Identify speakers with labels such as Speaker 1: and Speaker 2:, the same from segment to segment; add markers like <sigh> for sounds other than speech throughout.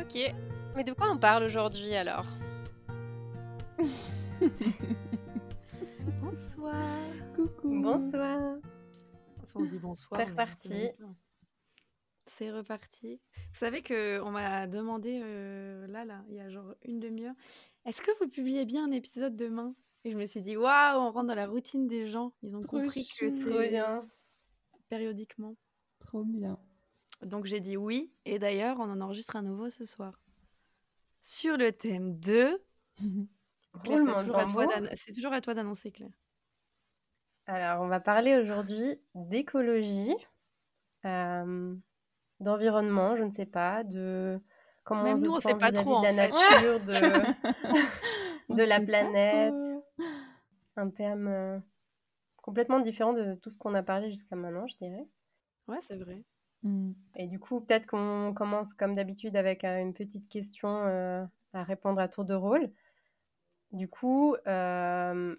Speaker 1: Ok. Mais de quoi on parle aujourd'hui alors <laughs>
Speaker 2: Bonsoir.
Speaker 3: Coucou.
Speaker 1: Bonsoir.
Speaker 2: Enfin, on dit bonsoir.
Speaker 1: C'est reparti.
Speaker 2: C'est reparti. Vous savez que on m'a demandé euh, là, là, il y a genre une demi-heure, est-ce que vous publiez bien un épisode demain? Et je me suis dit, waouh, on rentre dans la routine des gens. Ils ont
Speaker 3: Trop
Speaker 2: compris que
Speaker 3: chou.
Speaker 2: C'est
Speaker 1: bien.
Speaker 2: périodiquement.
Speaker 3: Trop bien.
Speaker 2: Donc j'ai dit oui. Et d'ailleurs, on en enregistre un nouveau ce soir. Sur le thème de. <laughs> Claire,
Speaker 1: Roulement
Speaker 2: c'est toujours, à toi
Speaker 1: tambour.
Speaker 2: d'ann- c'est toujours à toi d'annoncer, Claire.
Speaker 1: Alors, on va parler aujourd'hui d'écologie, euh, d'environnement, je ne sais pas, de comment
Speaker 2: Même
Speaker 1: on se
Speaker 2: nous, on
Speaker 1: sent
Speaker 2: sait pas trop,
Speaker 1: de la nature, de, <laughs> la planète. un thème euh, complètement différent de tout ce qu'on a parlé jusqu'à maintenant, je dirais.
Speaker 2: Ouais, c'est vrai.
Speaker 3: Mm.
Speaker 1: Et du coup, peut-être qu'on commence comme d'habitude avec euh, une petite question euh, à répondre à tour de rôle. Du coup, euh,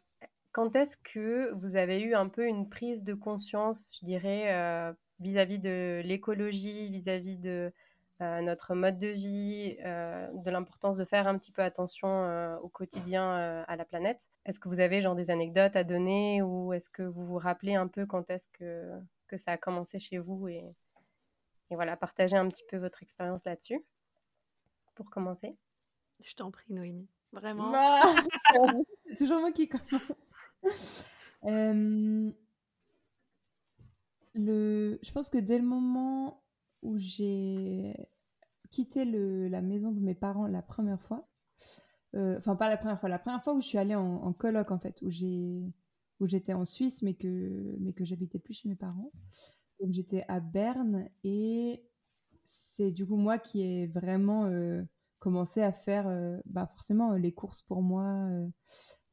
Speaker 1: quand est-ce que vous avez eu un peu une prise de conscience, je dirais, vis-à-vis de l'écologie, vis-à-vis de notre mode de vie, de l'importance de faire un petit peu attention au quotidien à la planète? Est-ce que vous avez genre des anecdotes à donner ou est-ce que vous vous rappelez un peu quand est-ce que, que ça a commencé chez vous et, et voilà, partager un petit peu votre expérience là-dessus pour commencer.
Speaker 2: Je t'en prie, Noémie. Vraiment.
Speaker 3: Bah, <laughs> c'est toujours moi qui commence. Euh, le, je pense que dès le moment où j'ai quitté le, la maison de mes parents la première fois, euh, enfin pas la première fois, la première fois où je suis allée en, en coloc en fait, où j'ai où j'étais en Suisse mais que mais que j'habitais plus chez mes parents. Donc j'étais à Berne et c'est du coup moi qui ai vraiment euh, commencé à faire euh, bah forcément euh, les courses pour moi,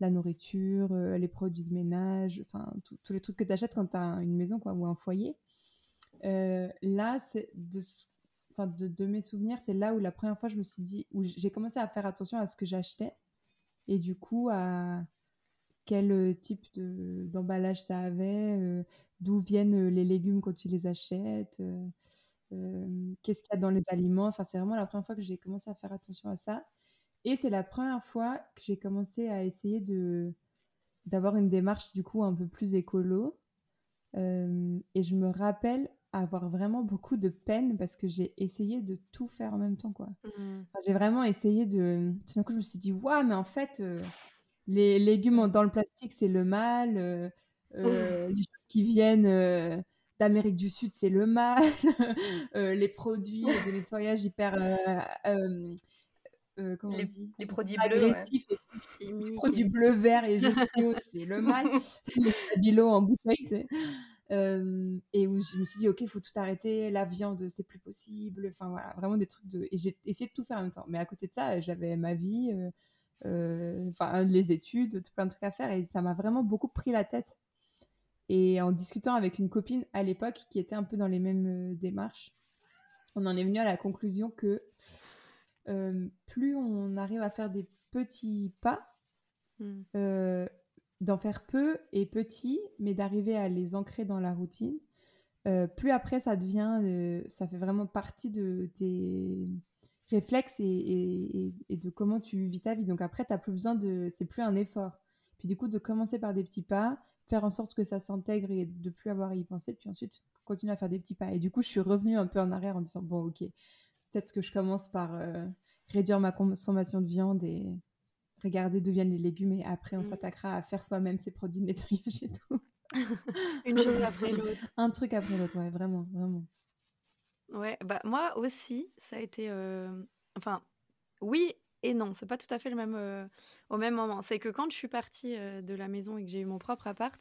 Speaker 3: la nourriture, les produits de ménage, enfin tous les trucs que tu achètes quand tu as une maison quoi, ou un foyer. Là, c'est de, de mes souvenirs, c'est là où la première fois je me suis dit, où j'ai commencé à faire attention à ce que j'achetais et du coup à quel euh, type de- d'emballage ça avait, euh, d'où viennent euh, les légumes quand tu les achètes, euh, qu'est-ce qu'il y a dans les aliments. Enfin, c'est vraiment la première fois que j'ai commencé à faire attention à ça. Et c'est la première fois que j'ai commencé à essayer de d'avoir une démarche du coup un peu plus écolo. Euh, et je me rappelle avoir vraiment beaucoup de peine parce que j'ai essayé de tout faire en même temps, quoi.
Speaker 2: Mm.
Speaker 3: Enfin, j'ai vraiment essayé de... Tout d'un coup, je me suis dit, waouh, mais en fait, les légumes dans le plastique, c'est le mal. euh, euh, les choses qui viennent euh, d'Amérique du Sud, c'est le mal. <laughs> les produits de nettoyage hyper... comment on dit?
Speaker 1: Les produits bleus, ouais.
Speaker 3: Et les produits
Speaker 2: et-
Speaker 3: bleu, vert et jaune fluo, c'est le mal. <laughs> les stabilo en bouteille. Euh, et où je me suis dit, ok, il faut tout arrêter, la viande, c'est plus possible. Enfin voilà, vraiment des trucs de. Et j'ai essayé de tout faire en même temps. Mais à côté de ça, j'avais ma vie, euh, enfin les études, tout plein de trucs à faire. Et ça m'a vraiment beaucoup pris la tête. Et en discutant avec une copine à l'époque qui était un peu dans les mêmes euh, démarches, on en est venu à la conclusion que euh, plus on arrive à faire des petits pas,
Speaker 2: Mm.
Speaker 3: euh, d'en faire peu et petit, mais d'arriver à les ancrer dans la routine. Euh, plus après, ça devient, euh, ça fait vraiment partie de tes réflexes et, et- et- et de comment tu vis ta vie. Donc après, t'as plus besoin de, c'est plus un effort. Puis du coup, de commencer par des petits pas, faire en sorte que ça s'intègre et de plus avoir à y penser, puis ensuite continuer à faire des petits pas. Et du coup, je suis revenue un peu en arrière en disant bon, ok, peut-être que je commence par euh, réduire ma consommation de viande et regarder d'où viennent les légumes et après on
Speaker 2: Mm.
Speaker 3: s'attaquera à faire soi-même ses produits de nettoyage et tout. <laughs>
Speaker 2: Une chose après <laughs> l'autre.
Speaker 3: Un truc après l'autre, ouais, vraiment, vraiment.
Speaker 2: Ouais, bah moi aussi, ça a été. euh, Enfin, oui et non, c'est pas tout à fait le même euh, au même moment. C'est que quand je suis partie euh, de la maison et que j'ai eu mon propre appart,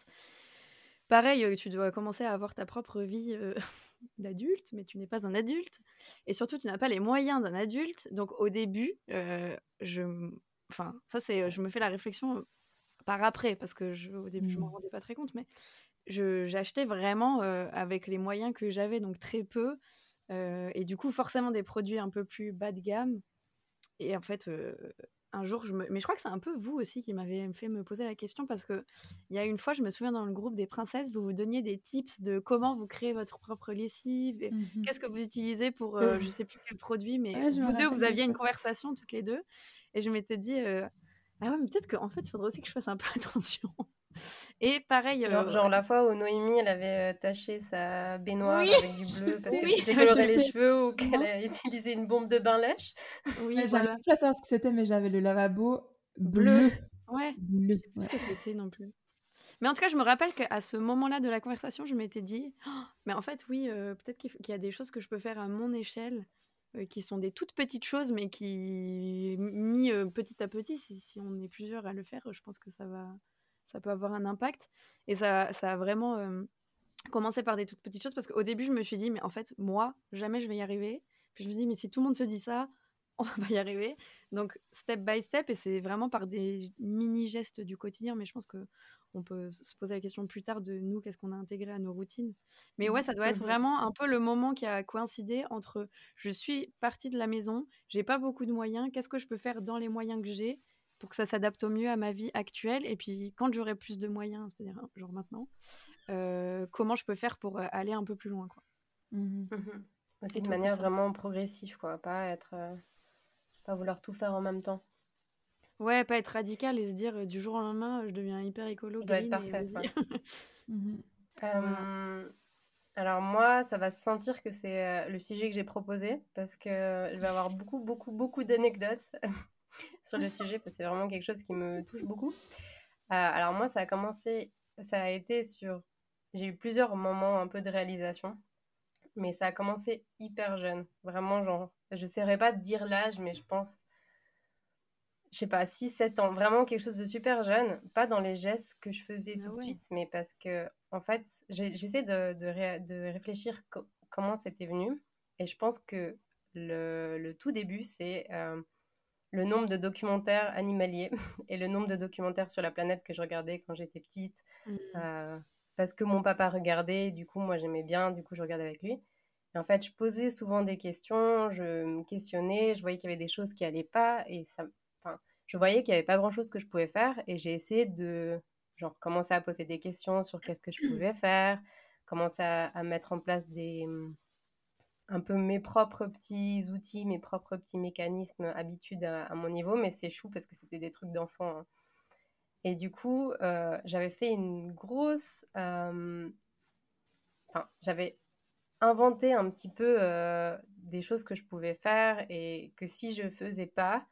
Speaker 2: pareil, tu dois commencer à avoir ta propre vie <laughs> d'adulte, mais tu n'es pas un adulte. Et surtout, tu n'as pas les moyens d'un adulte. Donc, au début, je, enfin, ça, c'est, je me fais la réflexion par après, parce que je, au début, je ne m'en mmh. rendais pas très compte, mais j'achetais vraiment avec les moyens que j'avais, donc très peu. Et du coup, forcément, des produits un peu plus bas de gamme. Et en fait, un jour, je me... mais je crois que c'est un peu vous aussi qui m'avez fait me poser la question parce que il y a une fois, je me souviens dans le groupe des princesses, vous vous donniez des tips de comment vous créez votre propre lessive, mmh qu'est-ce que vous utilisez pour, euh, je sais plus quel produit, mais vous deux, vous aviez une conversation toutes les deux, et je m'étais dit, ah ouais, mais peut-être qu'en fait, il faudrait aussi que je fasse un peu <laughs> attention. Et pareil.
Speaker 1: Genre, genre, la fois où Noémie, elle avait taché sa baignoire avec du bleu parce qu'elle coloré <laughs> les cheveux ou qu'elle a utilisé une bombe de bain lèche.
Speaker 3: Oui, ouais, j'arrive pas à savoir ce que c'était, mais j'avais le lavabo bleu.
Speaker 2: Ouais. Bleu. Je sais plus ce que c'était non plus. Mais en tout cas, je me rappelle qu'à ce moment-là de la conversation, je m'étais dit, «Oh, mais en fait, oui, peut-être qu'il y a des choses que je peux faire à mon échelle, qui sont des toutes petites choses, mais qui, mis petit à petit, si, si, on est plusieurs à le faire, je pense que ça va, ça peut avoir un impact. Et ça, ça a vraiment commencé par des toutes petites choses parce qu'au début, je me suis dit, mais en fait, moi, jamais je vais y arriver. Puis je me suis dit, mais si tout le monde se dit ça, <laughs> on va y arriver. Donc, step by step, et c'est vraiment par des mini-gestes du quotidien, mais je pense que on peut se poser la question plus tard de nous, qu'est-ce qu'on a intégré à nos routines. Mais ouais, ça doit être mmh vraiment un peu le moment qui a coïncidé entre je suis partie de la maison, j'ai pas beaucoup de moyens, qu'est-ce que je peux faire dans les moyens que j'ai pour que ça s'adapte au mieux à ma vie actuelle. Et puis, quand j'aurai plus de moyens, c'est-à-dire hein, genre maintenant, euh, comment je peux faire pour euh, aller un peu plus loin, quoi.
Speaker 1: Mmh mmh Aussi de manière vraiment progressive, quoi. Pas être, euh, pas vouloir tout faire en même temps.
Speaker 2: Ouais, pas être radical et se dire du jour au lendemain, je deviens hyper écolo.
Speaker 1: Doit être parfait. <laughs> Mmh alors moi, ça va se sentir que c'est le sujet que j'ai proposé parce que je vais avoir beaucoup, beaucoup, beaucoup d'anecdotes <laughs> sur le sujet parce que c'est vraiment quelque chose qui me touche beaucoup. Euh, alors moi, ça a commencé, ça a été sur... J'ai eu plusieurs moments un peu de réalisation, mais ça a commencé hyper jeune. Vraiment, genre, je ne saurais pas dire l'âge, mais je pense, je sais pas, 6-7 ans. Vraiment quelque chose de super jeune. Pas dans les gestes que je faisais ah tout de suite, mais parce que, en fait, j'essaie de, de, réfléchir comment c'était venu. Et je pense que le, le tout début, c'est... Euh, le nombre de documentaires animaliers <laughs> et le nombre de documentaires sur la planète que je regardais quand j'étais petite. Mmh. Euh, parce que mon papa regardait, du coup, moi j'aimais bien, du coup, je regardais avec lui. Et en fait, je posais souvent des questions, je me questionnais, je voyais qu'il y avait des choses qui n'allaient pas, et ça, enfin, je voyais qu'il n'y avait pas grand-chose que je pouvais faire, et j'ai essayé de, genre, commencer à poser des questions sur qu'est-ce que je pouvais faire, commencer à mettre en place des, un peu mes propres petits outils, mes propres petits mécanismes, habitudes à, mon niveau, mais c'est chou parce que c'était des trucs d'enfant. Hein. Et du coup, euh, j'avais fait une grosse... Euh, enfin, j'avais inventé un petit peu euh, des choses que je pouvais faire et que si je faisais pas,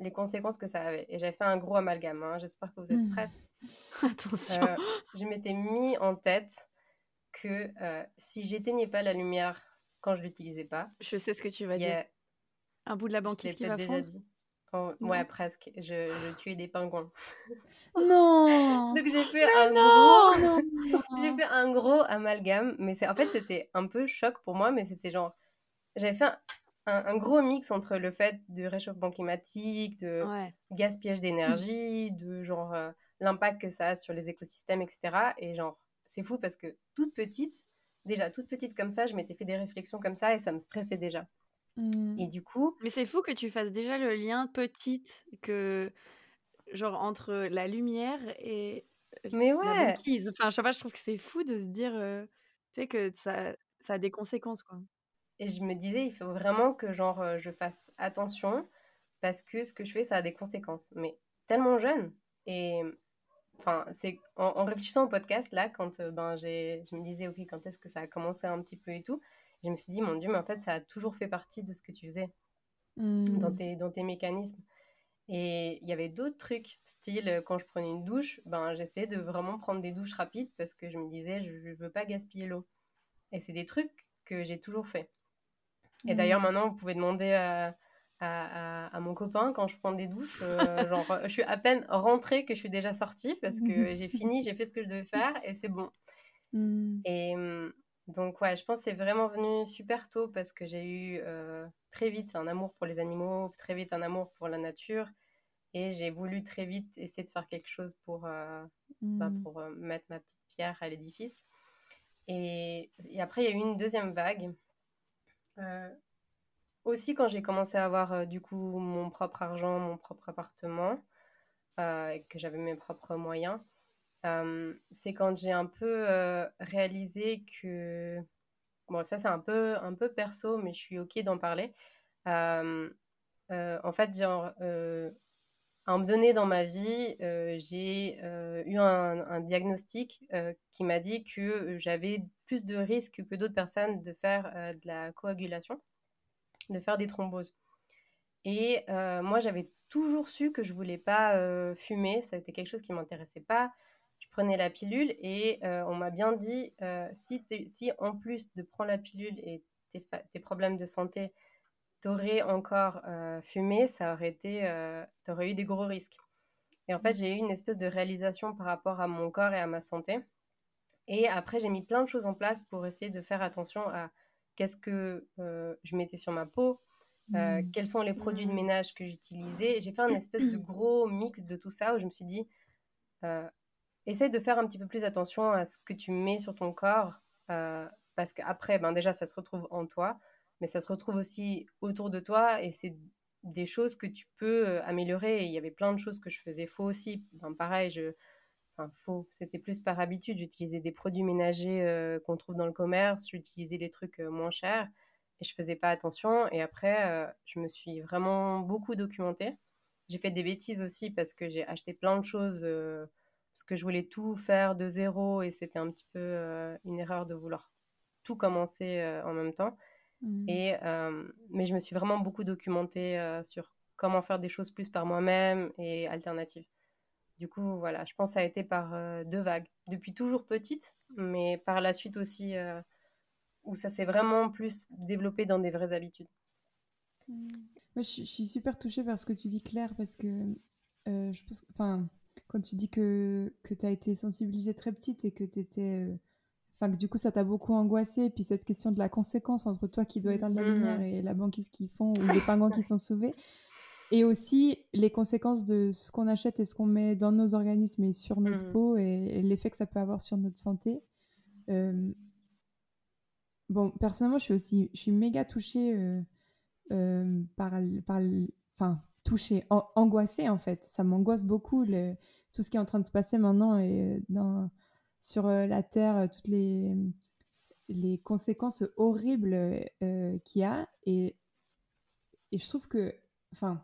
Speaker 1: les conséquences que ça avait. Et j'avais fait un gros amalgame. Hein. J'espère que vous êtes mmh. prêtes. <laughs>
Speaker 2: Attention.
Speaker 1: je m'étais mis en tête que si j'éteignais pas la lumière quand je l'utilisais pas.
Speaker 2: Je sais ce que tu vas dire. Un bout de la banquise qui va fondre.
Speaker 1: Oh, ouais, presque. Je, je, tuais des pingouins. <laughs>
Speaker 3: Non <laughs>
Speaker 1: Donc j'ai fait, un gros... <laughs> j'ai fait un gros amalgame. Mais en fait, c'était un peu choc pour moi, mais c'était genre... J'avais fait un, un, gros mix entre le fait du réchauffement climatique, de gaspillage d'énergie, de genre euh, l'impact que ça a sur les écosystèmes, etc. Et genre, c'est fou parce que toute petite, déjà toute petite comme ça, je m'étais fait des réflexions comme ça et ça me stressait déjà. Mmh. Et du coup.
Speaker 2: Mais c'est fou que tu fasses déjà le lien petite que genre entre la lumière et
Speaker 1: mais ouais. la
Speaker 2: banquise. Enfin, je sais pas, je trouve que c'est fou de se dire, euh, tu sais, que ça, ça a des conséquences, quoi.
Speaker 1: Et je me disais, il faut vraiment que genre euh, je fasse attention parce que ce que je fais, ça a des conséquences. Mais tellement jeune. Et enfin, c'est en, réfléchissant au podcast, là, quand euh, ben, je me disais, OK, quand est-ce que ça a commencé un petit peu et tout, je me suis dit, mon Dieu, mais en fait, ça a toujours fait partie de ce que tu faisais dans, mmh. tes, dans tes mécanismes. Et il y avait d'autres trucs, style euh, quand je prenais une douche, ben, j'essayais de vraiment prendre des douches rapides parce que je me disais, je ne veux pas gaspiller l'eau. Et c'est des trucs que j'ai toujours fait. Et d'ailleurs, mmh. maintenant, vous pouvez demander à, à, mon copain quand je prends des douches. Euh, <laughs> genre, je suis à peine rentrée que je suis déjà sortie parce que <laughs> j'ai fini, j'ai fait ce que je devais faire et c'est bon. Hmm. Et hum, Donc ouais, je pense que c'est vraiment venu super tôt parce que j'ai eu euh, très vite un amour pour les animaux, très vite un amour pour la nature. Et j'ai voulu très vite essayer de faire quelque chose pour, euh, bah,
Speaker 3: Mm.
Speaker 1: pour euh, mettre ma petite pierre à l'édifice. Et, et après, il y a eu une deuxième vague. Euh, aussi quand j'ai commencé à avoir du coup mon propre argent, mon propre appartement, que j'avais mes propres moyens, c'est quand j'ai un peu réalisé que... Bon, ça c'est un peu, un peu perso, mais je suis OK d'en parler. En fait, genre, à un moment donné dans ma vie, j'ai eu un, diagnostic qui m'a dit que j'avais plus de risques que d'autres personnes de faire de la coagulation, de faire des thromboses. Et euh, moi, j'avais toujours su que je voulais pas euh, fumer, ça été quelque chose qui m'intéressait pas. Je prenais la pilule et euh, on m'a bien dit si, si en plus de prendre la pilule et tes, problèmes de santé, t'aurais encore fumé, ça aurait été, t'aurais eu des gros risques. Et en fait, j'ai eu une espèce de réalisation par rapport à mon corps et à ma santé. Et après, j'ai mis plein de choses en place pour essayer de faire attention à qu'est-ce que euh, je mettais sur ma peau, euh,
Speaker 3: Mm.
Speaker 1: quels sont les produits de
Speaker 2: Mm.
Speaker 1: ménage que j'utilisais. J'ai fait un espèce de <clears throat> gros mix de tout ça où je me suis dit, euh, essaye de faire un petit peu plus attention à ce que tu mets sur ton corps, euh, parce qu'après, ben déjà, ça se retrouve en toi, mais ça se retrouve aussi autour de toi, et c'est des choses que tu peux améliorer. Et il y avait plein de choses que je faisais faux aussi. Ben, pareil, je... Enfin, faux, c'était plus par habitude. J'utilisais des produits ménagers euh, qu'on trouve dans le commerce, j'utilisais les trucs euh, moins chers, et je faisais pas attention. Et après, euh, je me suis vraiment beaucoup documentée. J'ai fait des bêtises aussi parce que j'ai acheté plein de choses parce que je voulais tout faire de zéro et c'était un petit peu une erreur de vouloir tout commencer en même temps.
Speaker 3: Mm.
Speaker 1: Et, mais je me suis vraiment beaucoup documentée sur comment faire des choses plus par moi-même et alternatives. Du coup, voilà, je pense que ça a été par euh, deux vagues. Depuis toujours petite, mais par la suite aussi, euh, où ça s'est vraiment plus développé dans des vraies habitudes.
Speaker 3: Moi, je, suis- je suis super touchée par ce que tu dis, Claire, parce que euh, je pense, enfin, quand tu dis que, que tu as été sensibilisée très petite et que tu étais. Enfin, que du coup, ça t'a beaucoup angoissée, et puis cette question de la conséquence entre toi qui dois éteindre la
Speaker 1: Mhm.
Speaker 3: lumière et la banquise qui font, ou les pingouins qui sont sauvés, et aussi les conséquences de ce qu'on achète et ce qu'on met dans nos organismes et sur notre
Speaker 1: Mhm.
Speaker 3: peau, et, et l'effet que ça peut avoir sur notre santé. Euh, Bon, personnellement, je suis aussi, je suis méga touchée euh, euh, par, par, enfin, touchée, an- angoissée en fait. Ça m'angoisse beaucoup le, tout ce qui est en train de se passer maintenant et dans, sur la Terre, toutes les, les conséquences horribles qu'il y a. Et, et je trouve que, enfin,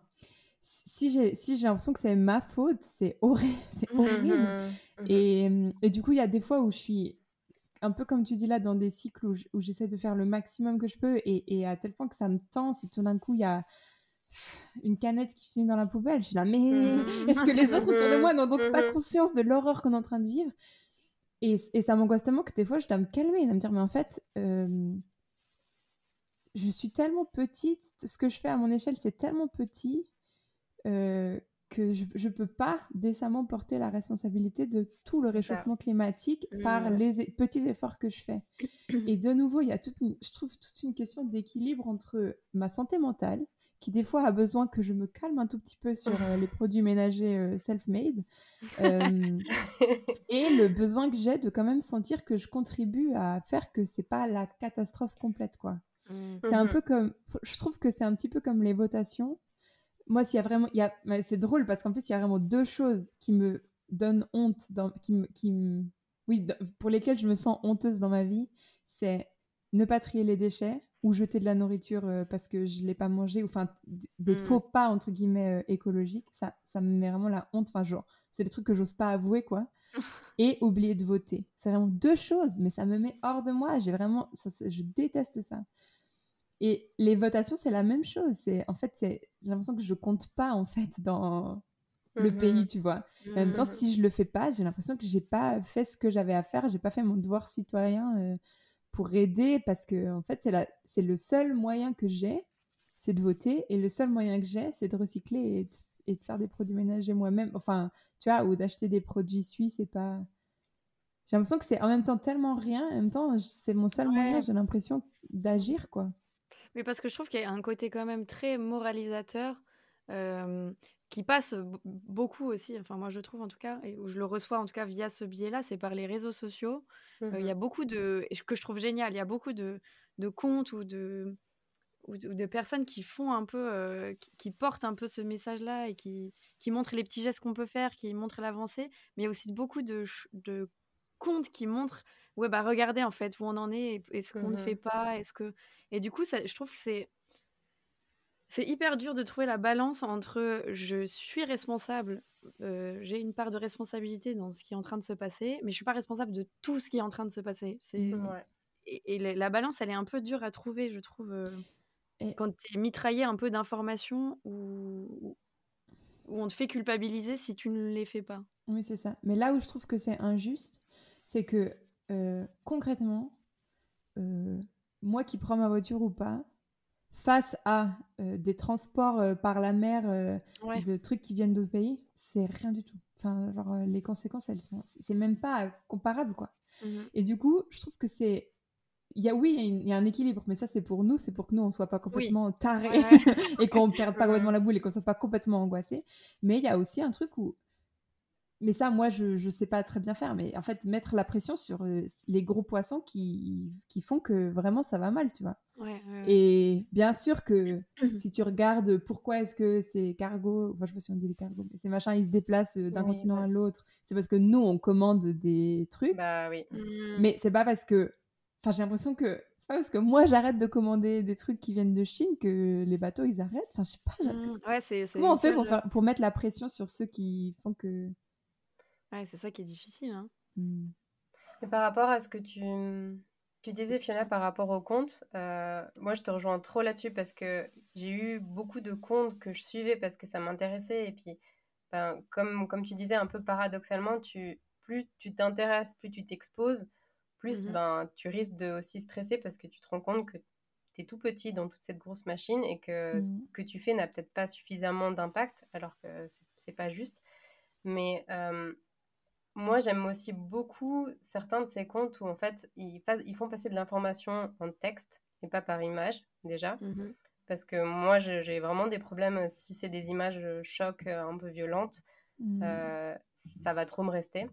Speaker 3: si j'ai si j'ai l'impression que c'est ma faute, c'est <laughs> horrible, c'est horrible.
Speaker 1: Mhm.
Speaker 3: Et, et du coup, il y a des fois où je suis un peu comme tu dis là, dans des cycles où j'essaie de faire le maximum que je peux et, et à tel point que ça me tend si tout d'un coup il y a une canette qui finit dans la poubelle. Je suis là, mais <laughs> est-ce que les autres autour de moi n'ont donc pas conscience de l'horreur qu'on est en train de vivre? Et, et ça m'angoisse tellement que des fois je dois me calmer et me dire, mais en fait, euh, je suis tellement petite, ce que je fais à mon échelle, c'est tellement petit euh, que je ne peux pas décemment porter la responsabilité de tout le
Speaker 1: ça.
Speaker 3: réchauffement climatique par
Speaker 1: Mhm.
Speaker 3: les e- petits efforts que je fais. Et de nouveau, il y a toute une, je trouve toute une question d'équilibre entre ma santé mentale, qui des fois a besoin que je me calme un tout petit peu sur euh, les produits ménagers euh, self-made, <laughs> euh, et le besoin que j'ai de quand même sentir que je contribue à faire que c'est pas la catastrophe complète, quoi. C'est un
Speaker 1: Mhm.
Speaker 3: peu comme, je trouve que c'est un petit peu comme les votations. Moi, s'il y a vraiment, il y a, mais c'est drôle parce qu'en plus, il y a vraiment deux choses qui me donnent honte, dans, qui me, qui me- oui, pour lesquelles je me sens honteuse dans ma vie. C'est ne pas trier les déchets ou jeter de la nourriture euh, parce que je l'ai pas mangé, ou enfin des
Speaker 1: Mhm.
Speaker 3: faux pas entre guillemets euh, écologiques. Ça, ça me met vraiment la honte. Enfin, genre, c'est des trucs que j'ose pas avouer, quoi. <laughs> Et oublier de voter. C'est vraiment deux choses, mais ça me met hors de moi. J'ai vraiment, ça, je déteste ça. Et les votations, c'est la même chose. C'est en fait, c'est j'ai l'impression que je compte pas en fait dans le
Speaker 1: Mhm.
Speaker 3: pays, tu vois. En même temps,
Speaker 1: Mhm.
Speaker 3: si je le fais pas, j'ai l'impression que j'ai pas fait ce que j'avais à faire. J'ai pas fait mon devoir citoyen euh, pour aider parce que en fait, c'est la, c'est le seul moyen que j'ai, c'est de voter. Et le seul moyen que j'ai, c'est de recycler et de, et de faire des produits ménagers moi-même. Enfin, tu vois, ou d'acheter des produits suisses et pas. j'ai l'impression que c'est en même temps tellement rien, en même temps, c'est mon seul moyen, j'ai l'impression d'agir, quoi.
Speaker 2: Mais parce que je trouve qu'il y a un côté quand même très moralisateur euh, qui passe beaucoup aussi, enfin moi je trouve en tout cas, et où je le reçois en tout cas via ce biais-là, c'est par les réseaux sociaux. Euh, Il y a
Speaker 1: Mhm.
Speaker 2: beaucoup de, que je trouve génial, il y a beaucoup de, de comptes ou de, ou de, ou de personnes qui font un peu, euh, qui, qui portent un peu ce message-là et qui, qui montrent les petits gestes qu'on peut faire, qui montrent l'avancée, mais il y a aussi beaucoup de, de comptes qui montrent, ouais bah regardez en fait où on en est et, et ce qu'on ne fait pas, est-ce que, et du coup ça, je trouve que c'est c'est hyper dur de trouver la balance entre je suis responsable, euh, j'ai une part de responsabilité dans ce qui est en train de se passer, mais je suis pas responsable de tout ce qui est en train de se passer. C'est
Speaker 1: Ouais.
Speaker 2: et, et la, la balance, elle est un peu dure à trouver, je trouve, euh,
Speaker 3: Et-
Speaker 2: quand tu es mitraillé un peu d'informations ou où on te fait culpabiliser si tu ne les fais pas.
Speaker 3: Oui, c'est ça. Mais là où je trouve que c'est injuste, c'est que euh, concrètement, euh, moi qui prends ma voiture ou pas, face à euh, des transports par la mer
Speaker 2: Ouais.
Speaker 3: de trucs qui viennent d'autres pays, c'est rien du tout. Enfin, genre, les conséquences, elles sont. C'est même pas comparable, quoi.
Speaker 2: Mhm.
Speaker 3: Et du coup, je trouve que c'est. Il y a, oui, il y a un équilibre, mais ça, c'est pour nous, c'est pour que nous, on soit pas complètement tarés
Speaker 2: Ouais, <laughs>
Speaker 3: et qu'on perde pas complètement la boule et qu'on soit pas complètement angoissé. Mais il y a aussi un truc où. Mais ça, moi, je ne sais pas très bien faire. Mais en fait, mettre la pression sur euh, les gros poissons qui, qui font que vraiment ça va mal, tu vois.
Speaker 2: Ouais, ouais, ouais.
Speaker 3: Et bien sûr que <clears throat> si tu regardes pourquoi est-ce que ces cargos, enfin, je sais pas si on dit les cargos, mais ces machins, ils se déplacent euh, d'un
Speaker 1: Oui,
Speaker 3: continent
Speaker 1: ouais.
Speaker 3: à l'autre, c'est parce que nous, on commande des trucs.
Speaker 1: Bah oui.
Speaker 2: Mhm.
Speaker 3: Mais c'est pas parce que. Enfin, j'ai l'impression que c'est pas parce que moi j'arrête de commander des trucs qui viennent de Chine que les bateaux ils arrêtent. Enfin, je sais pas. j'ai-.
Speaker 2: Ouais, c'est c'est
Speaker 3: Comment on fait pour, faire, pour mettre la pression sur ceux qui font que.
Speaker 2: Ouais, c'est ça qui est difficile. Hein.
Speaker 3: Hmm.
Speaker 1: Et par rapport à ce que tu, tu disais, Fiona, par rapport aux comptes, euh, moi je te rejoins trop là-dessus parce que j'ai eu beaucoup de comptes que je suivais parce que ça m'intéressait. Et puis, ben, comme, comme tu disais, un peu paradoxalement, tu, plus tu t'intéresses, plus tu t'exposes, plus
Speaker 2: Mhm.
Speaker 1: ben, tu risques de aussi stresser parce que tu te rends compte que tu es tout petit dans toute cette grosse machine et que ce
Speaker 3: Mhm.
Speaker 1: que tu fais n'a peut-être pas suffisamment d'impact, alors que c'est- c'est pas juste. Mais euh, moi, j'aime aussi beaucoup certains de ces comptes où en fait ils, fassent- ils font passer de l'information en texte et pas par image déjà.
Speaker 2: Mhm.
Speaker 1: Parce que moi, j'ai vraiment des problèmes euh, si c'est des images euh, chocs euh, un peu violentes,
Speaker 3: Hmm.
Speaker 1: euh, ça va trop me rester.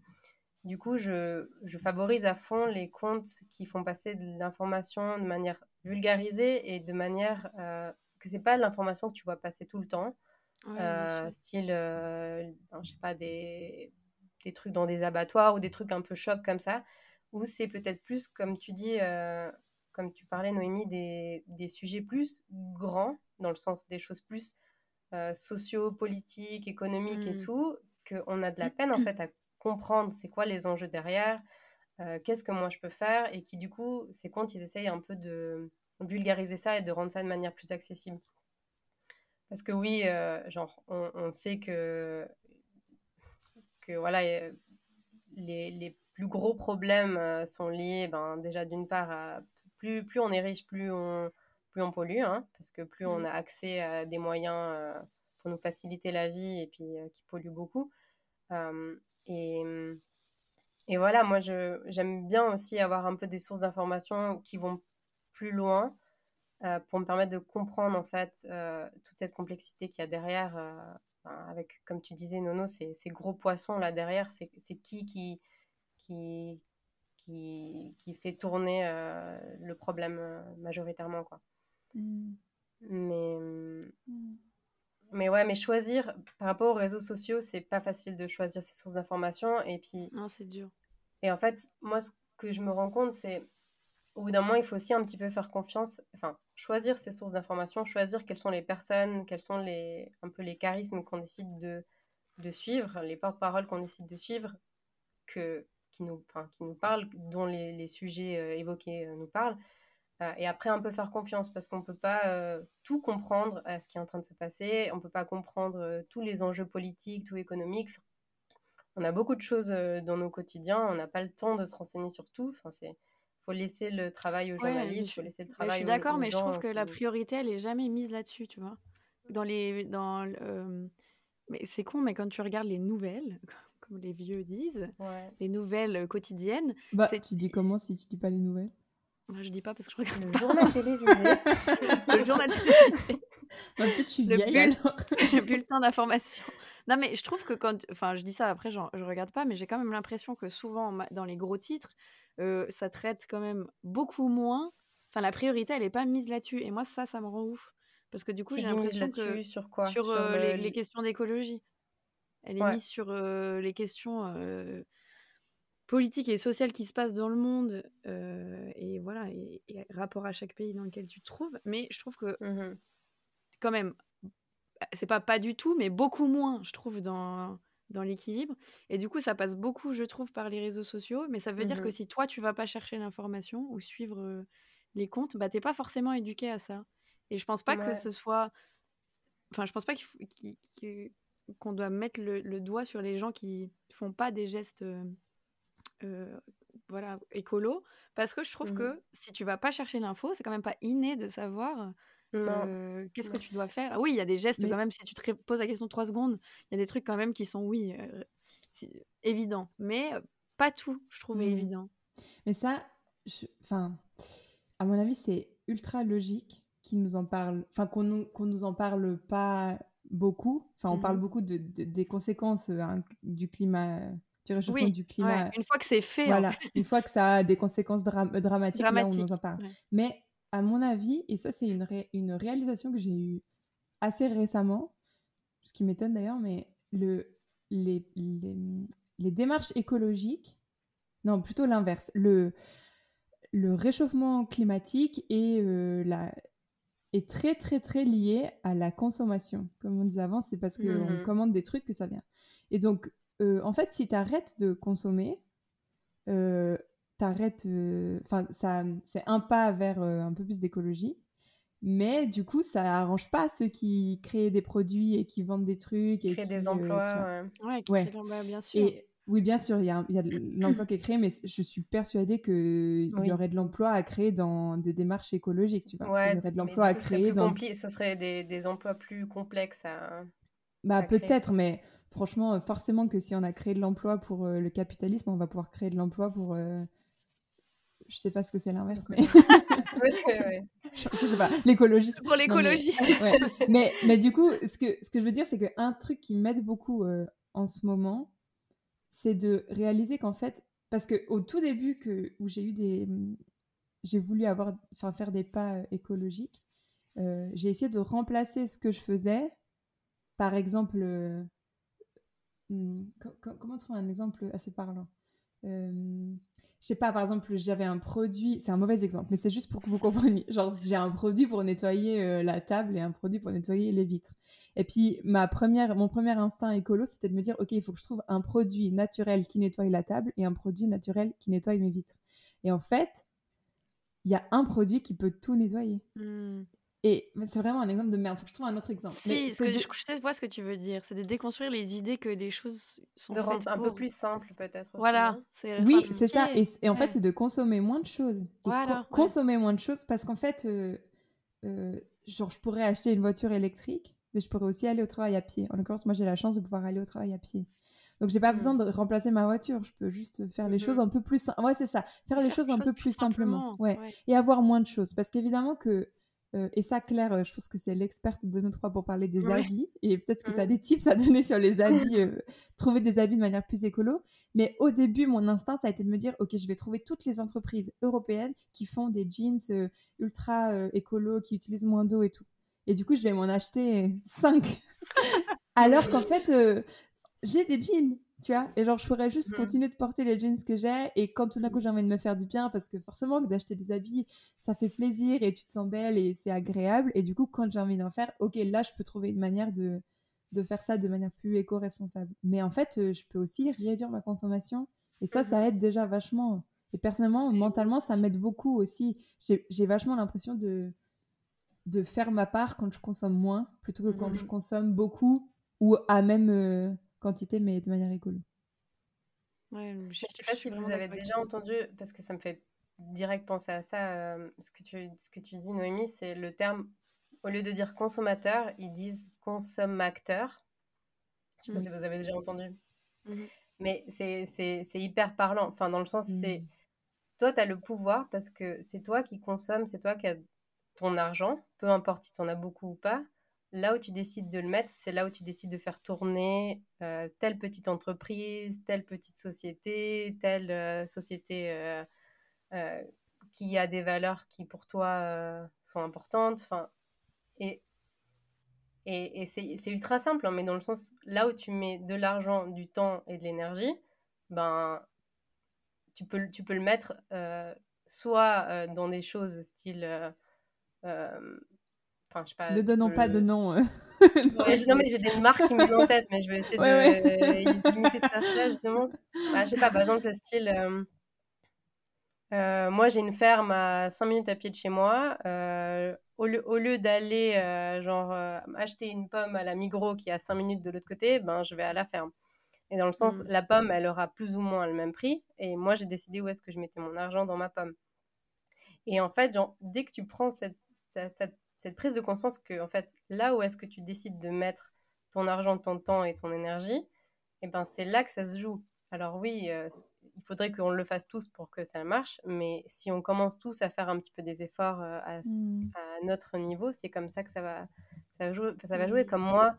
Speaker 1: Du coup, je, je favorise à fond les comptes qui font passer de l'information de manière vulgarisée et de manière euh, que c'est pas l'information que tu vois passer tout le temps.
Speaker 2: Ouais,
Speaker 1: Euh, style, euh, je sais pas, des, des trucs dans des abattoirs ou des trucs un peu chocs comme ça, où c'est peut-être plus, comme tu dis, euh, comme tu parlais, Noémie, des, des sujets plus grands, dans le sens des choses plus euh, sociaux, politiques, économiques et
Speaker 2: Mm.
Speaker 1: tout, qu'on a de la peine en <clears throat> fait à comprendre c'est quoi les enjeux derrière, euh, qu'est-ce que moi je peux faire, et qui du coup, ces comptes, ils essayent un peu de vulgariser ça et de rendre ça de manière plus accessible. Parce que oui, euh, genre, on, on sait que, que voilà, les, les plus gros problèmes euh, sont liés, ben, déjà d'une part, à plus, plus on est riche, plus on, plus on pollue, hein, parce que plus on
Speaker 2: Mhm.
Speaker 1: a accès à des moyens euh, pour nous faciliter la vie et puis euh, qui polluent beaucoup. Et, et voilà, moi, j'aime bien aussi avoir un peu des sources d'informations qui vont plus loin euh, pour me permettre de comprendre en fait euh, toute cette complexité qu'il y a derrière. Enfin, avec, comme tu disais, Nono, ces, ces gros poissons là derrière, c'est, qui qui, qui, qui, qui fait tourner euh, le problème euh, majoritairement, quoi.
Speaker 3: Hmm.
Speaker 1: Mais,
Speaker 3: Hmm.
Speaker 1: mais ouais, mais choisir par rapport aux réseaux sociaux, c'est pas facile de choisir ses sources d'information. Et puis,
Speaker 2: Non, c'est dur.
Speaker 1: et en fait, moi, ce que je me rends compte, c'est au bout d'un moment, il faut aussi un petit peu faire confiance, enfin, choisir ses sources d'information, choisir quelles sont les personnes, quels sont les, un peu les charismes qu'on décide de, de suivre, les porte-paroles qu'on décide de suivre, que, qui, nous, qui nous parlent, dont les, les sujets euh, évoqués euh, nous parlent. Euh, et après, un peu faire confiance, parce qu'on ne peut pas tout comprendre à ce qui est en train de se passer, on ne peut pas comprendre tous les enjeux politiques, tout économiques. On a beaucoup de choses dans nos quotidiens, on n'a pas le temps de se renseigner sur tout. Enfin, c'est faut laisser le travail aux
Speaker 2: Ouais,
Speaker 1: journalistes,
Speaker 2: je,
Speaker 1: faut laisser le
Speaker 2: mais je
Speaker 1: travail
Speaker 2: suis d'accord, mais je trouve que la priorité, elle est jamais mise là-dessus, tu vois. Dans les, dans, le- euh, mais c'est con, mais quand tu regardes les nouvelles, <laughs> comme les vieux disent, les nouvelles quotidiennes.
Speaker 3: Bah, tu dis comment si tu dis pas les nouvelles?
Speaker 2: Moi, je dis pas parce que je regarde
Speaker 1: le journal télévisé. <laughs>
Speaker 2: le journal télévisé.
Speaker 3: Bah, je suis vieille alors. <laughs>
Speaker 2: le bulletin d'information. Non, mais je trouve que quand. Enfin, je dis ça après, je regarde pas, mais j'ai quand même l'impression que souvent, dans les gros titres, euh, ça traite quand même beaucoup moins. Enfin, la priorité, elle est pas mise là-dessus. Et moi, ça, ça me rend ouf. Parce que du coup, j'ai l'impression que.
Speaker 1: Sur quoi?
Speaker 2: Sur, euh, les, questions d'écologie. Elle est mise sur euh, les questions politiques et sociales qui se passent dans le monde. et voilà, et, rapport à chaque pays dans lequel tu te trouves. Mais je trouve que. Mmh quand même, c'est pas pas du tout, mais beaucoup moins, je trouve, dans, dans l'équilibre. Et du coup, ça passe beaucoup, je trouve, par les réseaux sociaux. Mais ça veut dire que mmh si toi, tu vas pas chercher l'information ou suivre les comptes, bah, t'es pas forcément éduqué à ça. Et je pense pas que ce soit. Enfin, je pense pas qu'on doit mettre le, doigt sur les gens qui font pas des gestes. voilà, écolo, parce que je trouve mmh que si tu vas pas chercher l'info, c'est quand même pas inné de savoir Qu'est-ce que tu dois faire? Oui, il y a des gestes quand même. Si tu te poses la question trois secondes, il y a des trucs quand même qui sont, oui, évidents. Mais pas tout, je trouvais mmh. évident.
Speaker 3: Mais ça, enfin, à mon avis, c'est ultra logique qu'ils nous en parlent, enfin, qu'on nous, qu'on nous en parle pas beaucoup. Enfin, on parle mmh. beaucoup de, des conséquences hein, du climat du réchauffement du climat.
Speaker 2: une fois que c'est fait.
Speaker 3: Voilà, <laughs> une fois que ça a des conséquences dramatiques, là, on nous en parle. Mais à mon avis, et ça c'est une, une réalisation que j'ai eue assez récemment, ce qui m'étonne d'ailleurs, mais le, les, les, démarches écologiques, non plutôt l'inverse, le, le réchauffement climatique est, euh, la, est très très très lié à la consommation. Comme on disait avant, c'est parce qu'on mmh commande des trucs que ça vient. Et donc, euh, en fait, si tu arrêtes de consommer, euh, t'arrêtes. Euh, enfin, ça, c'est un pas vers euh, un peu plus d'écologie. Mais du coup, ça arrange pas ceux qui créent des produits et qui vendent des trucs. Et
Speaker 1: créent des euh, emplois.
Speaker 2: ouais, qui ouais. Créent, bien sûr.
Speaker 3: Et, oui, bien sûr, il y a, y a <clears throat> l'emploi qui est créé, mais je suis persuadée qu'il y aurait de l'emploi à créer dans des démarches écologiques, tu vois.
Speaker 1: Ouais,
Speaker 3: il y aurait de l'emploi à créer
Speaker 1: dans... Ce serait des, des, emplois plus complexes à...
Speaker 3: Bah peut-être, mais franchement, forcément que si on a créé de l'emploi pour le capitalisme, on va pouvoir créer de l'emploi pour je sais pas ce que c'est l'inverse, mais. <laughs> <laughs> je, sais pas, l'écologie. <laughs>
Speaker 2: Pour l'écologie.
Speaker 3: Mais, mais, du coup, ce que, ce que je veux dire, c'est qu'un truc qui m'aide beaucoup euh, en ce moment, c'est de réaliser qu'en fait, parce qu'au tout début que, où j'ai eu des. J'ai voulu avoir, enfin, faire des pas euh, écologiques, euh, j'ai essayé de remplacer ce que je faisais, par exemple. Hmm, comment trouver un exemple assez parlant? Je sais pas, par exemple, j'avais un produit, c'est un mauvais exemple, mais c'est juste pour que vous compreniez. Genre, j'ai un produit pour nettoyer euh, la table et un produit pour nettoyer les vitres. Et puis, ma première, mon premier instinct écolo, c'était de me dire, OK, il faut que je trouve un produit naturel qui nettoie la table et un produit naturel qui nettoie mes vitres. Et en fait, il y a un produit qui peut tout nettoyer. Hmm. Et c'est vraiment un exemple de merde. Faut que je trouve un autre exemple.
Speaker 2: Si, ce que je, je vois ce que tu veux dire. C'est de déconstruire les idées que les choses sont
Speaker 1: de rendre un peu plus simple peut-être.
Speaker 2: Voilà.
Speaker 3: Oui, c'est ça. Et, en fait, c'est de consommer moins de choses. Voilà. consommer moins de choses parce qu'en fait, euh, euh, genre, je pourrais acheter une voiture électrique, mais je pourrais aussi aller au travail à pied. En l'occurrence, moi, j'ai la chance de pouvoir aller au travail à pied. Donc, j'ai pas mmh. besoin de remplacer ma voiture. Je peux juste faire les mmh choses un peu plus. Ouais, c'est ça. Faire, les choses un peu plus simplement. Ouais. Et avoir moins de choses. Parce qu'évidemment que euh, et ça, Claire, euh, je pense que c'est l'experte de nous trois pour parler des habits. Et peut-être que tu as des tips à donner sur les habits, euh, trouver des habits de manière plus écolo. Mais au début, mon instinct, ça a été de me dire, OK, je vais trouver toutes les entreprises européennes qui font des jeans ultra écolo, qui utilisent moins d'eau et tout. Et du coup, je vais m'en acheter cinq. <laughs> Alors qu'en fait, j'ai des jeans tu vois et genre je pourrais juste mmh. continuer de porter les jeans que j'ai et quand tout d'un coup j'ai envie de me faire du bien parce que forcément que d'acheter des habits ça fait plaisir et tu te sens belle et c'est agréable et du coup quand j'ai envie d'en faire ok là je peux trouver une manière de, de faire ça de manière plus éco-responsable mais en fait euh, je peux aussi réduire ma consommation et ça ça mmh. aide déjà vachement et personnellement mentalement ça m'aide beaucoup aussi j'ai vachement l'impression de de faire ma part quand je consomme moins plutôt que quand je mmh. consomme beaucoup ou à même euh, quantité, mais de manière écolo.
Speaker 1: Ouais, je, ne sais pas si vous avez déjà entendu, parce que ça me fait direct penser à ça, euh, ce, que tu, ce que tu dis, Noémie, c'est le terme, au lieu de dire consommateur, ils disent consommateur. Je sais pas si vous avez déjà entendu. Mmh Mais c'est hyper parlant. Enfin, dans le sens, c'est
Speaker 3: Mmh.
Speaker 1: toi, tu as le pouvoir parce que c'est toi qui consommes, c'est toi qui as ton argent, peu importe si tu en as beaucoup ou pas. Là où tu décides de le mettre, c'est là où tu décides de faire tourner euh, telle petite entreprise, telle petite société, telle euh, société euh, qui a des valeurs qui pour toi sont importantes. Enfin, et et, c'est ultra simple, hein, mais dans le sens, là où tu mets de l'argent, du temps et de l'énergie, ben, tu peux, tu peux le mettre soit dans des choses style... euh, euh, Enfin, je sais pas...
Speaker 3: Ne donnons pas de nom. euh. <laughs>
Speaker 1: Ouais, je- non, mais j'ai des marques qui me viennent en tête, mais je vais essayer
Speaker 3: Ouais,
Speaker 1: de <laughs> limiter de faire ça, justement. Bah, je sais pas, par exemple, le style... euh, euh, moi, j'ai une ferme à 5 minutes à pied de chez moi. Euh, au lieu, au lieu d'aller euh, genre euh, acheter une pomme à la Migros qui est à 5 minutes de l'autre côté, ben, je vais à la ferme. Et dans le sens,
Speaker 2: Mm.
Speaker 1: la pomme, elle aura plus ou moins le même prix. Et moi, j'ai décidé où est-ce que je mettais mon argent dans ma pomme. Et en fait, genre, dès que tu prends cette, cette, cette- prise de conscience que, en fait, là où est-ce que tu décides de mettre ton argent, ton temps et ton énergie, et ben, c'est là que ça se joue. Alors oui, euh, il faudrait qu'on le fasse tous pour que ça marche, mais si on commence tous à faire un petit peu des efforts euh, à,
Speaker 3: Mmh.
Speaker 1: à notre niveau, c'est comme ça que ça va, ça va jouer. Ça va
Speaker 2: Mm.
Speaker 1: jouer. Comme moi,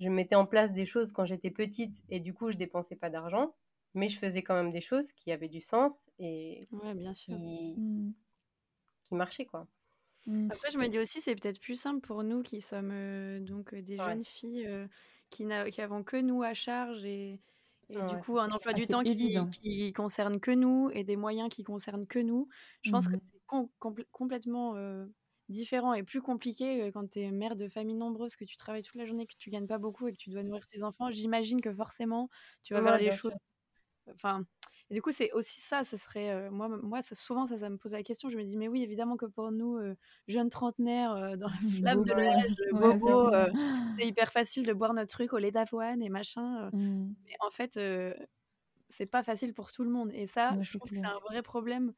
Speaker 1: je mettais en place des choses quand j'étais petite et du coup, je dépensais pas d'argent, mais je faisais quand même des choses qui avaient du sens et
Speaker 2: Ouais, bien sûr.
Speaker 1: qui,
Speaker 3: Mmh.
Speaker 1: qui marchaient, quoi.
Speaker 3: Mmh.
Speaker 2: Après, je me dis aussi, c'est peut-être plus simple pour nous qui sommes euh, donc des
Speaker 1: Ouais.
Speaker 2: jeunes filles euh, qui qui avons que nous à charge et, et
Speaker 1: Ouais,
Speaker 2: du coup un emploi
Speaker 3: Ah,
Speaker 2: du temps qui, concerne que nous et des moyens qui concernent que nous. Je pense que
Speaker 3: Mhm.
Speaker 2: c'est com- compl- complètement euh, différent et plus compliqué quand tu es mère de famille nombreuse, que tu travailles toute la journée, que tu gagnes pas beaucoup et que tu dois nourrir tes enfants. J'imagine que forcément, tu vas
Speaker 1: Ouais,
Speaker 2: voir les choses Enfin, et du coup, c'est aussi ça, ce serait, euh, moi, moi ça- souvent, ça, ça me pose la question. Je me dis, mais oui, évidemment que pour nous, euh, jeunes trentenaires, euh, dans la flamme de l'âge,
Speaker 3: Ouais, c'est
Speaker 2: bobo, c'est hyper facile de boire notre truc au lait d'avoine et machin.
Speaker 3: Mmh.
Speaker 2: Mais en fait, c'est pas facile pour tout le monde. Et ça,
Speaker 3: Ouais,
Speaker 2: je trouve que c'est un vrai problème.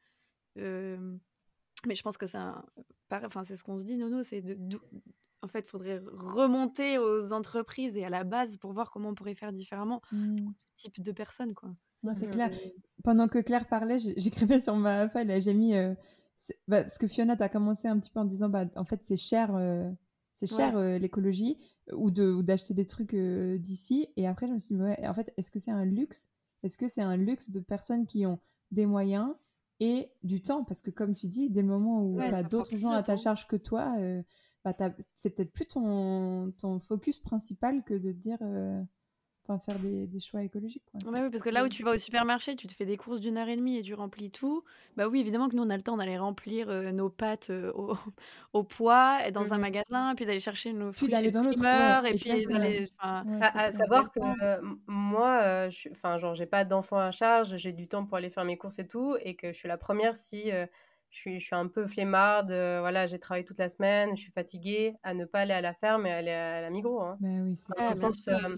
Speaker 2: mais je pense que c'est un... Enfin, c'est ce qu'on se dit, Nono, c'est de... En fait, il faudrait remonter aux entreprises et à la base pour voir comment on pourrait faire différemment
Speaker 3: Mmh.
Speaker 2: pour tout type de personnes, quoi.
Speaker 3: C'est
Speaker 2: Euh,
Speaker 3: clair. Pendant que Claire parlait, j'écrivais sur ma feuille, là, j'ai mis. euh, bah, parce que Fiona, tu as commencé un petit peu en disant, bah, en fait, c'est cher, euh, c'est cher euh, l'écologie, ou de- d'acheter des trucs euh, d'ici. Et après, je me suis dit, ouais, en fait, est-ce que c'est un luxe? Est-ce que c'est un luxe de personnes qui ont des moyens et du temps? Parce que, comme tu dis, dès le moment où
Speaker 2: Ouais,
Speaker 3: tu as d'autres gens à ta charge que toi, euh, bah, c'est peut-être plus ton, ton focus principal que de te dire. euh, Enfin, faire des, des choix écologiques. Quoi.
Speaker 2: Ouais, oui, parce que là où tu vas au supermarché, tu te fais des courses d'une heure et demie et tu remplis tout. Bah oui, évidemment que nous, on a le temps d'aller remplir euh, nos pâtes euh, au, <laughs> au poids et dans un
Speaker 1: Mhm.
Speaker 2: magasin, puis d'aller chercher nos
Speaker 3: Puis
Speaker 2: fruits
Speaker 3: d'aller
Speaker 2: chez
Speaker 3: dans
Speaker 2: primeur,
Speaker 3: ouais,
Speaker 2: et puis d'aller... enfin,
Speaker 3: Ouais,
Speaker 1: À, à savoir que euh, moi, euh, enfin, genre, j'ai pas d'enfants à charge, j'ai du temps pour aller faire mes courses et tout, et que je suis la première si euh, je suis, je suis un peu flemmarde, euh, voilà, j'ai travaillé toute la semaine, je suis fatiguée, à ne pas aller à la ferme et aller à la Migros. Hein.
Speaker 3: Bah oui, c'est
Speaker 1: sens,
Speaker 2: sûr,
Speaker 1: euh,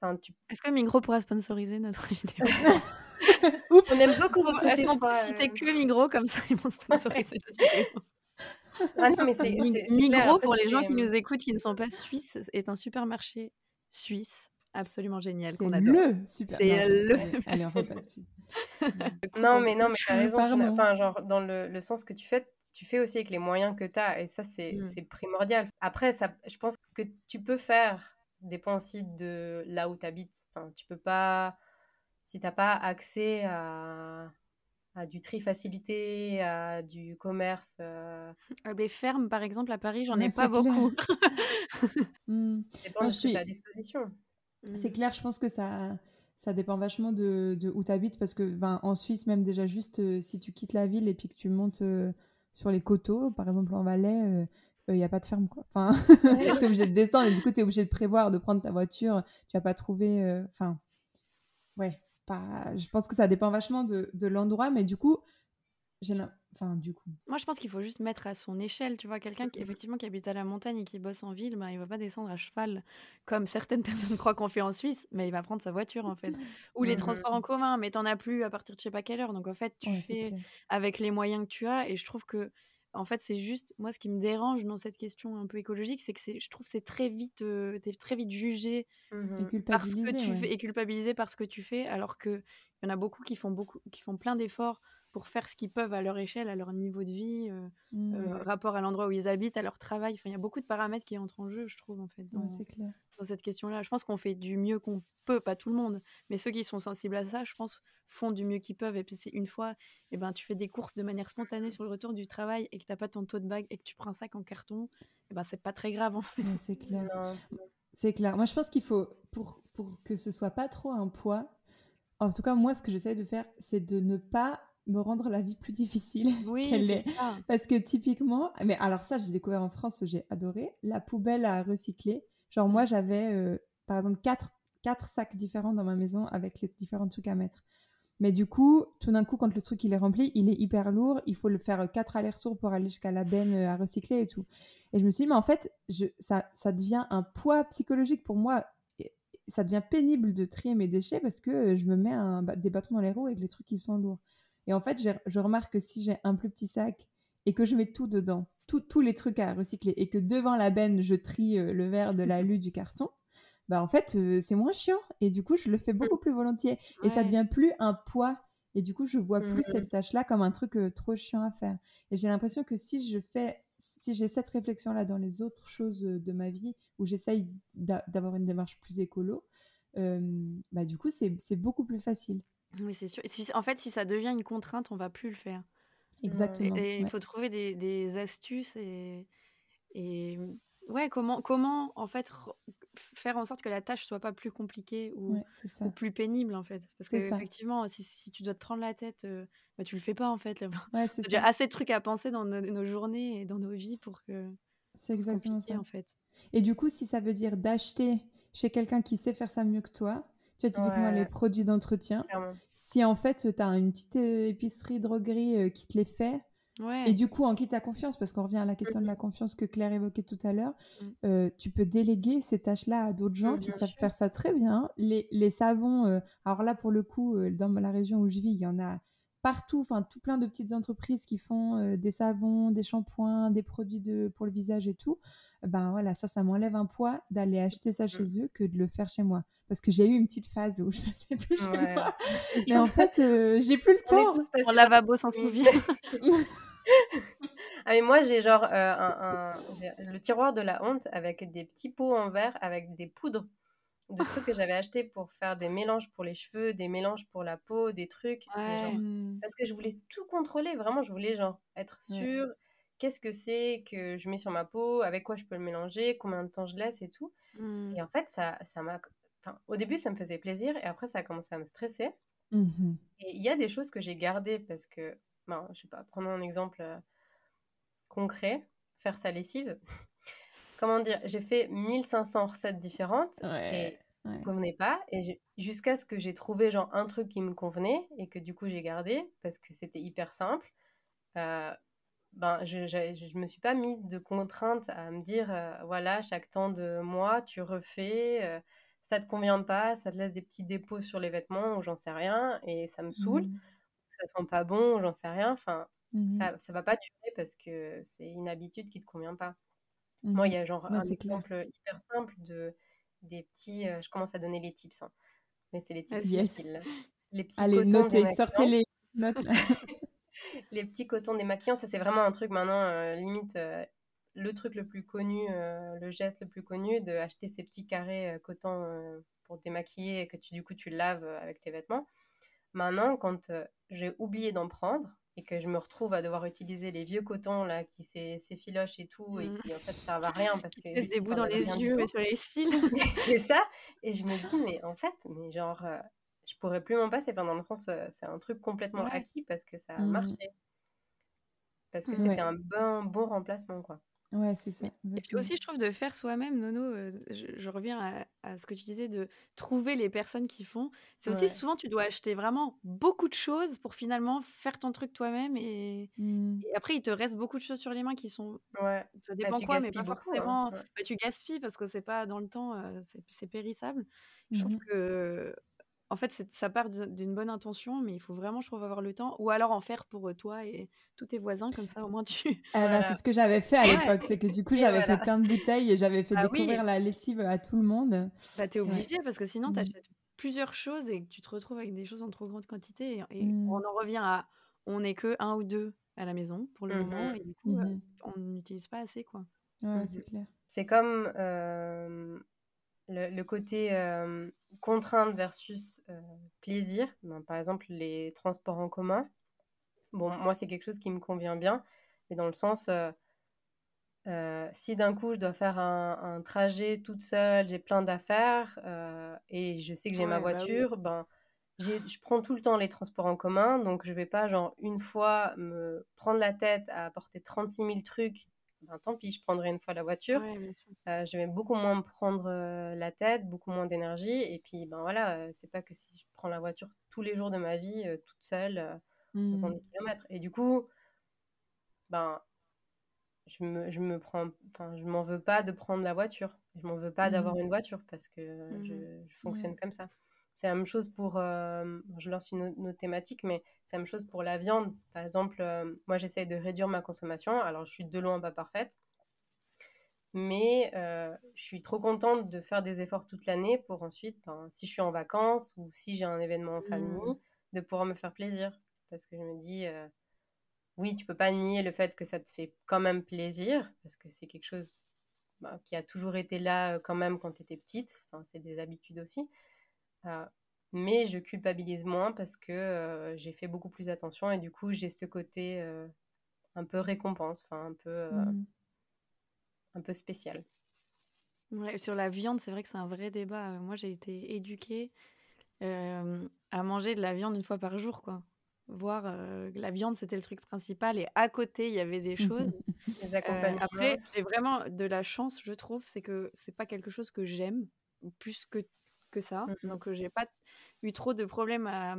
Speaker 1: enfin, tu...
Speaker 2: Est-ce que Migros pourra sponsoriser notre <laughs> vidéo? <laughs>
Speaker 3: Oups
Speaker 1: On aime beaucoup votre
Speaker 2: Est-ce qu'on peut citer
Speaker 1: euh.
Speaker 2: que Migros comme ça ils vont sponsoriser notre vidéo? <laughs>
Speaker 1: Ah non, mais c'est clair.
Speaker 2: Pour les gens qui nous écoutent, qui ne sont pas suisses, est un supermarché suisse absolument génial
Speaker 3: C'est
Speaker 2: qu'on adore.
Speaker 3: le.
Speaker 2: C'est le-
Speaker 3: Allez, allez, on fait pas de pub.
Speaker 1: Non, mais non, mais t'as raison. Enfin, genre, dans le, le sens que tu fais, tu fais aussi avec les moyens que tu as, et ça, c'est
Speaker 2: Mm.
Speaker 1: c'est primordial. Après, ça, je pense que tu peux faire dépend aussi de là où tu habites. Enfin, tu peux pas, si t'as pas accès à, à du tri facilité, à du commerce, euh,
Speaker 2: À Des fermes, par exemple, à Paris, j'en ai pas beaucoup. <laughs>
Speaker 1: Ça dépend
Speaker 3: Moi,
Speaker 1: de
Speaker 3: je
Speaker 1: ce que
Speaker 3: suis-
Speaker 1: tu as à disposition.
Speaker 3: C'est clair, je pense que ça, ça dépend vachement de, de où tu habites parce que ben, en Suisse, même déjà juste euh, si tu quittes la ville et puis que tu montes euh, sur les coteaux, par exemple en Valais, il n'y a pas de ferme. Quoi. Enfin, <laughs> tu es obligé de descendre et du coup, tu es obligé de prévoir, de prendre ta voiture. Tu vas pas trouver. euh, Enfin, ouais. Pas, je pense que ça dépend vachement de, de l'endroit, mais du coup, Enfin, du coup.
Speaker 2: Moi, je pense qu'il faut juste mettre à son échelle. Tu vois, quelqu'un qui, effectivement, qui habite à la montagne et qui bosse en ville, ben, il va pas descendre à cheval comme certaines <laughs> personnes croient qu'on fait en Suisse, mais il va prendre sa voiture, en fait. Ou les transports en commun, mais t'en as plus à partir de je sais pas quelle heure. Donc, en fait, tu
Speaker 3: Ouais,
Speaker 2: fais avec les moyens que tu as. Et je trouve que, en fait, c'est juste, moi, ce qui me dérange dans cette question un peu écologique, c'est que je trouve que c'est très vite, euh, tu es très vite jugé
Speaker 3: mmh
Speaker 2: parce que tu fais, et culpabilisé par ce que tu fais, alors qu'il y en a beaucoup qui font, beaucoup, qui font plein d'efforts pour faire ce qu'ils peuvent à leur échelle, à leur niveau de vie, euh, euh, mmh. rapport à l'endroit où ils habitent, à leur travail. Enfin, il y a beaucoup de paramètres qui entrent en jeu, je trouve, en fait, dans,
Speaker 3: clair.
Speaker 2: dans cette question-là. Je pense qu'on fait du mieux qu'on peut, pas tout le monde, mais ceux qui sont sensibles à ça, je pense, font du mieux qu'ils peuvent. Et puis, si une fois, eh ben, tu fais des courses de manière spontanée sur le retour du travail et que tu n'as pas ton taux de bague et que tu prends un sac en carton, eh ben, c'est pas très grave, en fait.
Speaker 3: c'est clair. C'est clair. Moi, je pense qu'il faut, pour, pour que ce soit pas trop un poids, en tout cas, moi, ce que j'essaie de faire, c'est de ne pas me rendre la vie plus difficile <laughs>
Speaker 2: oui,
Speaker 3: qu'elle est. Parce que typiquement, mais alors ça, j'ai découvert en France, j'ai adoré, la poubelle à recycler. Genre moi, j'avais euh, par exemple quatre, quatre sacs différents dans ma maison avec les différents trucs à mettre. Mais du coup, tout d'un coup, quand le truc il est rempli, il est hyper lourd. Il faut le faire quatre allers-retours pour aller jusqu'à la benne euh, à recycler et tout. Et je me suis dit, mais en fait, je, ça, ça devient un poids psychologique pour moi. Ça devient pénible de trier mes déchets parce que euh, je me mets un, des bâtons dans les roues avec les trucs qui sont lourds. Et en fait, je remarque que si j'ai un plus petit sac et que je mets tout dedans, tous les trucs à recycler, et que devant la benne, je trie euh, le verre de l'alu <laughs> du carton, bah en fait, euh, c'est moins chiant. Et du coup, je le fais mmh. beaucoup plus volontiers. Et ça devient plus un poids. Et du coup, je vois plus cette mmh. tâche-là comme un truc euh, trop chiant à faire. Et j'ai l'impression que si je fais, si j'ai cette réflexion-là dans les autres choses de ma vie, où j'essaye d'avoir une démarche plus écolo, bah du coup, c'est beaucoup plus facile.
Speaker 2: Oui, c'est sûr. en fait, si ça devient une contrainte, on va plus le faire.
Speaker 3: Exactement.
Speaker 2: Et il faut trouver des, des astuces et, et ouais, comment, comment en fait faire en sorte que la tâche soit pas plus compliquée ou, ou plus pénible en fait. Parce qu'effectivement, si, si, tu dois te prendre la tête, euh, bah, tu le fais pas en fait.
Speaker 3: Ouais,
Speaker 2: Il y a assez de trucs à penser dans nos, journées et dans nos vies pour que
Speaker 3: c'est exactement ça
Speaker 2: en fait.
Speaker 3: Et du coup, si ça veut dire d'acheter chez quelqu'un qui sait faire ça mieux que toi, tu vois, typiquement les produits d'entretien. Si en fait, tu as une petite euh, épicerie, droguerie euh, qui te les fait, et du coup, en qui ta confiance, parce qu'on revient à la question de la confiance que Claire évoquait tout à l'heure, mmh. euh, tu peux déléguer ces tâches-là à d'autres gens qui savent faire ça très bien. Les, les savons, alors là, pour le coup, dans la région où je vis, il y en a partout, enfin tout plein de petites entreprises qui font euh, des savons, des shampoings, des produits de, pour le visage et tout. Ben voilà, ça, ça m'enlève un poids d'aller acheter ça chez mmh. eux que de le faire chez moi. Parce que j'ai eu une petite phase où je faisais tout chez moi. Mais en fait, euh, j'ai plus le temps.
Speaker 2: Mon lavabo s'en souvient. <laughs>
Speaker 1: ah mais moi j'ai genre euh, un, le tiroir de la honte avec des petits pots en verre avec des poudres de trucs que j'avais <laughs> achetés pour faire des mélanges pour les cheveux, des mélanges pour la peau, des trucs.
Speaker 2: Mmh.
Speaker 1: parce que je voulais tout contrôler, vraiment, je voulais genre être sûre. Qu'est-ce que c'est que je mets sur ma peau, avec quoi je peux le mélanger, combien de temps je laisse et tout.
Speaker 2: Mmh.
Speaker 1: Et en fait, ça, ça m'a. Enfin, au début, ça me faisait plaisir et après, ça a commencé à me stresser.
Speaker 3: Mmh
Speaker 1: et il y a des choses que j'ai gardées parce que, ben, je sais pas, prenons un exemple euh, concret faire sa lessive comment dire, j'ai fait 1500 recettes différentes et ne convenait pas. Et jusqu'à ce que j'ai trouvé genre un truc qui me convenait et que du coup j'ai gardé parce que c'était hyper simple. Euh, ben, je, ne me suis pas mise de contrainte à me dire euh, voilà, chaque temps de mois, tu refais, euh, ça te convient pas, ça te laisse des petits dépôts sur les vêtements ou j'en sais rien et ça me saoule, mmh. ça sent pas bon, j'en sais rien. Enfin, mmh ça, ça va pas durer parce que c'est une habitude qui te convient pas. Moi, il y a genre un exemple hyper simple de des petits. Euh, je commence à donner les tips, hein. mais c'est les tips
Speaker 3: Les petits Allez, notez, sortez les <laughs> notes. <laughs>
Speaker 1: les petits cotons démaquillants, ça c'est vraiment un truc maintenant, euh, limite euh, le truc le plus connu, le geste le plus connu, de acheter ces petits carrés coton pour démaquiller et que tu, du coup tu laves avec tes vêtements. Maintenant, quand j'ai oublié d'en prendre, et que je me retrouve à devoir utiliser les vieux cotons là qui s'effilochent et tout et mmh. qui en fait servent à rien parce que
Speaker 2: des bouts dans les yeux et sur les cils. <laughs>
Speaker 1: C'est ça et je me dis mais en fait mais genre euh, je pourrais plus m'en passer. Pendant le sens euh, c'est un truc complètement acquis parce que ça a mmh. marché. Parce que c'était un bon bon remplacement quoi
Speaker 3: Ouais, c'est ça.
Speaker 2: Et puis aussi, je trouve de faire soi-même, Nono, euh, je, reviens à, ce que tu disais, de trouver les personnes qui font. C'est aussi souvent, tu dois acheter vraiment beaucoup de choses pour finalement faire ton truc toi-même. Et,
Speaker 3: mmh.
Speaker 2: après, il te reste beaucoup de choses sur les mains qui sont.
Speaker 1: Ouais.
Speaker 2: Ça bah, dépend quoi, mais pas beaucoup, hein. forcément. Bah, tu gaspilles parce que c'est pas dans le temps, euh, c'est périssable. Je trouve mmh que en fait, ça part d'une bonne intention, mais il faut vraiment, je trouve, avoir le temps. Ou alors en faire pour toi et tous tes voisins, comme ça, au moins tu.
Speaker 3: Ah <laughs> bah, c'est ce que j'avais fait à l'époque. C'est que du coup, j'avais fait plein de bouteilles et j'avais fait bah découvrir la lessive à tout le monde.
Speaker 2: Bah, t'es obligé parce que sinon, mmh. t'achètes plusieurs choses et que tu te retrouves avec des choses en trop grande quantité. Et, mmh. on en revient à on n'est que un ou deux à la maison pour le mmh moment et du coup, on n'utilise pas assez, quoi.
Speaker 3: Ouais, c'est clair.
Speaker 1: C'est comme le, côté contrainte versus plaisir. Ben, par exemple, les transports en commun. Bon, moi, c'est quelque chose qui me convient bien, mais dans le sens, si d'un coup, je dois faire un, trajet toute seule, j'ai plein d'affaires et je sais que j'ai ma bah voiture, ben, je prends tout le temps les transports en commun, donc je vais pas, genre, une fois me prendre la tête à apporter 36 000 trucs ben, tant pis, je prendrai une fois la voiture. Euh, je vais beaucoup moins me prendre euh, la tête, beaucoup moins d'énergie. Et puis, ben voilà, euh, c'est pas que si je prends la voiture tous les jours de ma vie, toute seule, mmh. 100 km. Et du coup, ben, je me, je me prends, enfin, je m'en veux pas de prendre la voiture. Je m'en veux pas d'avoir mmh. une voiture parce que je, mmh. je, fonctionne comme ça. C'est la même chose pour, euh, je lance une autre, thématique, mais c'est la même chose pour la viande. Par exemple, euh, moi j'essaie de réduire ma consommation. Alors je suis de loin pas parfaite, mais euh, je suis trop contente de faire des efforts toute l'année pour ensuite, ben, si je suis en vacances ou si j'ai un événement en famille, mmh. de pouvoir me faire plaisir. Parce que je me dis, oui, tu peux pas nier le fait que ça te fait quand même plaisir, parce que c'est quelque chose ben, qui a toujours été là quand même quand tu étais petite. Enfin, c'est des habitudes aussi. Euh, mais je culpabilise moins parce que euh, j'ai fait beaucoup plus attention et du coup j'ai ce côté euh, un peu récompense, enfin un peu mmh. un peu spécial.
Speaker 2: sur la viande, c'est vrai que c'est un vrai débat. Moi, j'ai été éduquée à manger de la viande une fois par jour, quoi. Voir la viande, c'était le truc principal, et à côté, il y avait des choses. <laughs> après, j'ai vraiment de la chance, je trouve, c'est que c'est pas quelque chose que j'aime plus que que ça. Mmh Donc, j'ai pas eu trop de problèmes à,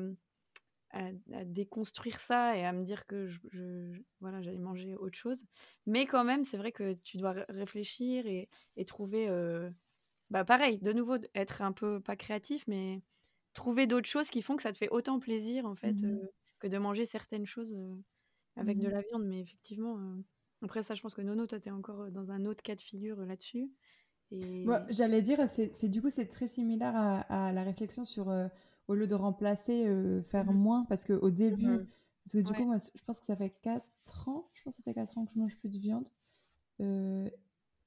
Speaker 2: à, déconstruire ça et à me dire que je, voilà, j'allais manger autre chose. Mais quand même, c'est vrai que tu dois réfléchir et, et trouver. bah, pareil, de nouveau, être un peu pas créatif, mais trouver d'autres choses qui font que ça te fait autant plaisir, en fait, mmh que de manger certaines choses avec de mmh la viande. Mais effectivement. Après ça, je pense que Nono, toi, tu es encore dans un autre cas de figure là-dessus.
Speaker 3: J'allais dire, c'est du coup, c'est très similaire à, la réflexion sur, euh, au lieu de remplacer, euh, faire mmh moins, parce qu'au début, mmh parce que du coup, moi, je pense que ça fait 4 ans, je pense que ça fait 4 ans que je mange plus de viande. Euh,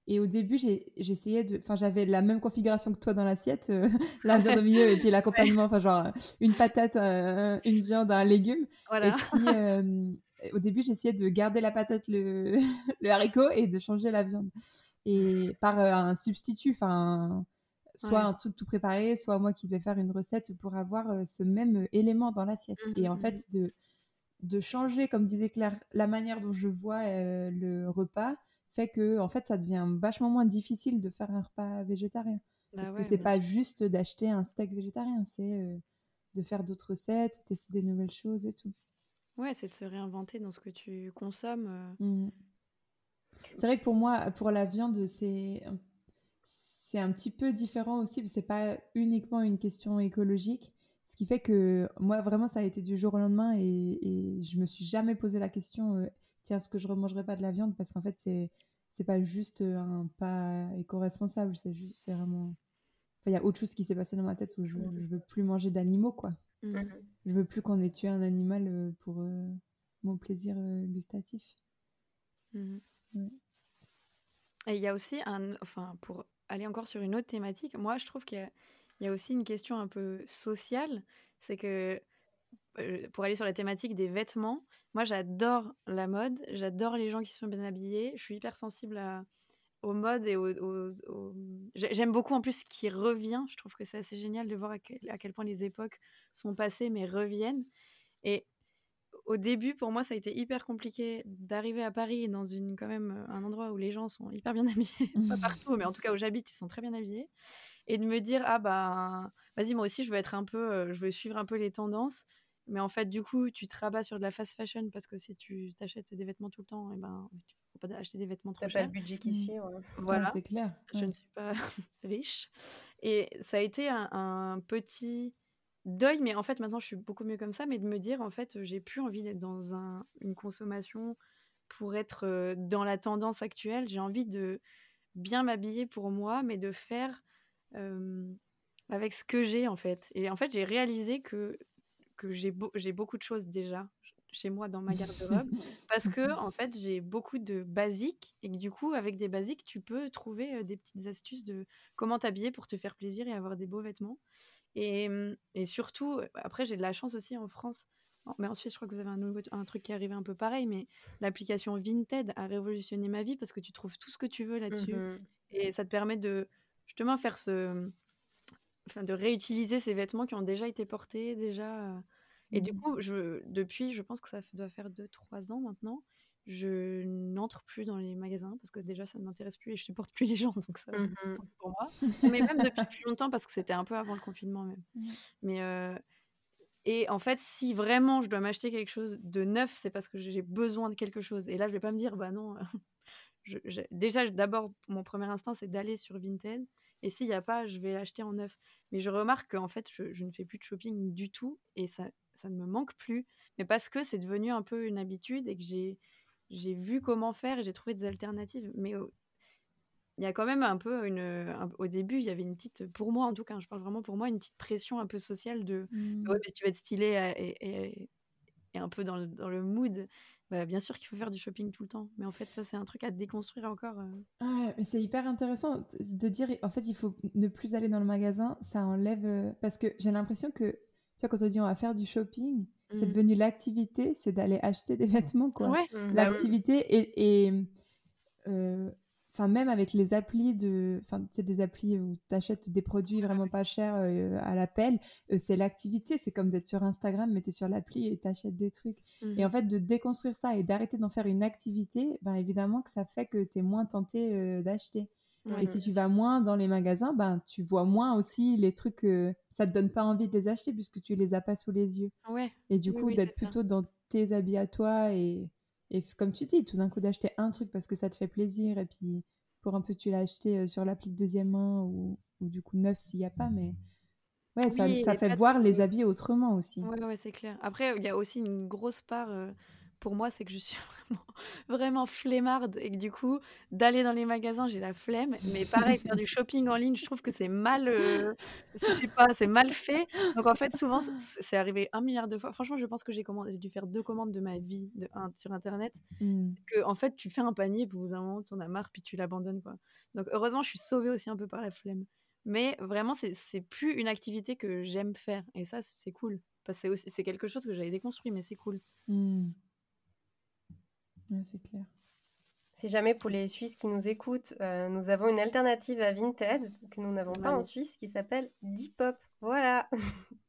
Speaker 3: et au début, j'essayais de. Enfin, j'avais la même configuration que toi dans l'assiette, <laughs> la viande au milieu et puis l'accompagnement, enfin, genre une patate, une viande, un légume. Voilà. Et puis, <laughs> au début, j'essayais de garder la patate, le, <laughs> le haricot et de changer la viande et par euh, un substitut, enfin soit un truc tout préparé, soit moi qui devais faire une recette pour avoir euh, ce même élément dans l'assiette. Mmh, et en mmh, fait, mmh. de, de changer, comme disait Claire, la manière dont je vois euh, le repas fait que en fait, ça devient vachement moins difficile de faire un repas végétarien. Bah Parce que c'est pas juste d'acheter un steak végétarien, c'est de faire d'autres recettes, tester des nouvelles choses et tout.
Speaker 2: Ouais, c'est de se réinventer dans ce que tu consommes.
Speaker 3: C'est vrai que pour moi, pour la viande, c'est c'est un petit peu différent aussi, parce que c'est pas uniquement une question écologique. Ce qui fait que moi, vraiment, ça a été du jour au lendemain et, et je me suis jamais posé la question, euh, tiens, est-ce que je remangerai pas de la viande? Parce qu'en fait, c'est c'est pas juste un pas éco-responsable, c'est juste, c'est vraiment. il y a autre chose qui s'est passé dans ma tête où je, je veux plus manger d'animaux, quoi. Mmh. Je veux plus qu'on ait tué un animal euh, pour euh, mon plaisir gustatif.
Speaker 2: Mmh. Et il y a aussi un, enfin, pour aller encore sur une autre thématique, moi je trouve qu'il y, a aussi une question un peu sociale, c'est que euh, pour aller sur la thématique des vêtements, moi j'adore la mode, j'adore les gens qui sont bien habillés, je suis hyper sensible à, aux modes et aux... J'aime beaucoup en plus ce qui revient, je trouve que c'est assez génial de voir à quel, à quel point les époques sont passées mais reviennent. Et au début, pour moi, ça a été hyper compliqué d'arriver à Paris, dans une, quand même, euh, un endroit où les gens sont hyper bien <laughs> habillés. Pas partout, mais en tout cas où j'habite, ils sont très bien habillés. Et de me dire, ah bah, vas-y, moi aussi, je veux être un peu, euh, je veux suivre un peu les tendances. Mais en fait, du coup, tu te rabats sur de la fast fashion parce que si tu t'achètes des vêtements tout le temps, et ben, faut pas acheter des vêtements trop chers.
Speaker 1: T'as pas le budget qui suit.
Speaker 2: Voilà,
Speaker 3: c'est clair.
Speaker 2: Je ne suis pas <laughs> riche. Et ça a été un petit deuil, mais en fait, maintenant, je suis beaucoup mieux comme ça, mais de me dire, en fait, j'ai plus envie d'être dans un, une consommation pour être euh, dans la tendance actuelle. J'ai envie de bien m'habiller pour moi, mais de faire euh, avec ce que j'ai, en fait. Et en fait, j'ai réalisé que, que j'ai j'ai beaucoup de choses déjà chez moi dans ma garde-robe <laughs> parce que en fait j'ai beaucoup de basiques et que du coup avec des basiques tu peux trouver des petites astuces de comment t'habiller pour te faire plaisir et avoir des beaux vêtements et, mmh, et surtout après j'ai de la chance aussi en France mais ensuite je crois que vous avez un, nouveau, un truc qui est arrivé un peu pareil mais l'application Vinted a révolutionné ma vie parce que tu trouves tout ce que tu veux là-dessus
Speaker 1: Mhm.
Speaker 2: et ça te permet de justement faire ce enfin de réutiliser ces vêtements qui ont déjà été portés déjà et du
Speaker 3: Mhm.
Speaker 2: coup, je, depuis, je pense que ça doit faire 2-3 ans maintenant, je n'entre plus dans les magasins parce que déjà, ça ne m'intéresse plus et je supporte plus les gens, donc ça, tant pis pour moi. Mais même depuis plus longtemps parce que c'était un peu avant le confinement même.
Speaker 3: Mhm.
Speaker 2: Mais euh, et en fait, si vraiment je dois m'acheter quelque chose de neuf, c'est parce que j'ai besoin de quelque chose. Et là, je vais pas me dire, bah non. <laughs> je- déjà, d'abord, mon premier instinct, c'est d'aller sur Vinted. Et s'il n'y a pas, je vais l'acheter en neuf. Mais je remarque qu'en fait, je, je ne fais plus de shopping du tout et ça, ça ne me manque plus. Mais parce que c'est devenu un peu une habitude et que j'ai, j'ai vu comment faire et j'ai trouvé des alternatives. Mais au- il y a quand même un peu une. un- au début, il y avait une petite. Pour moi, en tout cas, je parle vraiment pour moi, une petite pression un peu sociale de.
Speaker 3: Mm.
Speaker 2: Ouais, mais si tu veux être stylé et, et- et un peu dans le, dans le mood, bah, bien sûr qu'il faut faire du shopping tout le temps. Mais en fait, ça, c'est un truc à déconstruire encore.
Speaker 3: Ouais, mais c'est hyper intéressant de dire, en fait, il faut ne plus aller dans le magasin, ça enlève... euh, Parce que j'ai l'impression que, tu vois, quand on dit on va faire du shopping, c'est
Speaker 2: Mhm.
Speaker 3: devenu l'activité, c'est d'aller acheter des vêtements, quoi.
Speaker 2: Ouais,
Speaker 1: Mhm. Bah.
Speaker 3: L'activité et... et, euh, Enfin, même avec les applis de... Enfin, sais, des applis où tu achètes des produits vraiment pas chers euh, à l'appel, euh, c'est l'activité. C'est comme d'être sur Instagram, mais tu es sur l'appli et tu achètes des trucs. Et en fait, de déconstruire ça et d'arrêter d'en faire une activité, ben évidemment que ça fait que tu es moins tenté euh, d'acheter.
Speaker 2: Ouais.
Speaker 3: Et si tu vas moins dans les magasins, ben tu vois moins aussi les trucs que ça te donne pas envie de les acheter puisque tu les as pas sous les yeux.
Speaker 2: Ouais.
Speaker 3: Et du coup,
Speaker 2: oui,
Speaker 3: d'être
Speaker 2: ça.
Speaker 3: plutôt dans tes habits à toi et, comme tu dis, tout d'un coup d'acheter un truc parce que ça te fait plaisir et puis pour un peu tu l'as acheté euh, sur l'appli de deuxième main ou, ou du coup neuf s'il n'y a pas, mais ouais, ça,
Speaker 2: Oui,
Speaker 3: ça
Speaker 2: et
Speaker 3: fait voir
Speaker 2: de-
Speaker 3: les habits autrement aussi.
Speaker 2: Ouais, ouais, c'est clair. Après, il y a aussi une grosse part euh, pour moi, c'est que je suis <laughs> vraiment, vraiment flemmarde et que du coup, d'aller dans les magasins, j'ai la flemme. Mais pareil, faire du shopping en ligne, je trouve que c'est mal, euh, je sais pas, c'est mal fait. Donc en fait, souvent, c'est arrivé un milliard de fois. Franchement, je pense que j'ai dû faire deux commandes de ma vie de, un, sur Internet.
Speaker 3: Mm.
Speaker 2: que en fait tu fais un panier puis au bout d'un moment tu en as marre puis tu l'abandonnes quoi donc heureusement je suis sauvée aussi un peu par la flemme mais vraiment c'est plus une activité que j'aime faire et ça c'est cool parce que c'est quelque chose que j'avais déconstruit mais c'est cool
Speaker 3: Mm. Ouais, c'est clair.
Speaker 1: Si jamais pour les Suisses qui nous écoutent, euh, nous avons une alternative à Vinted que nous n'avons pas en Suisse qui s'appelle Depop. Voilà. <laughs>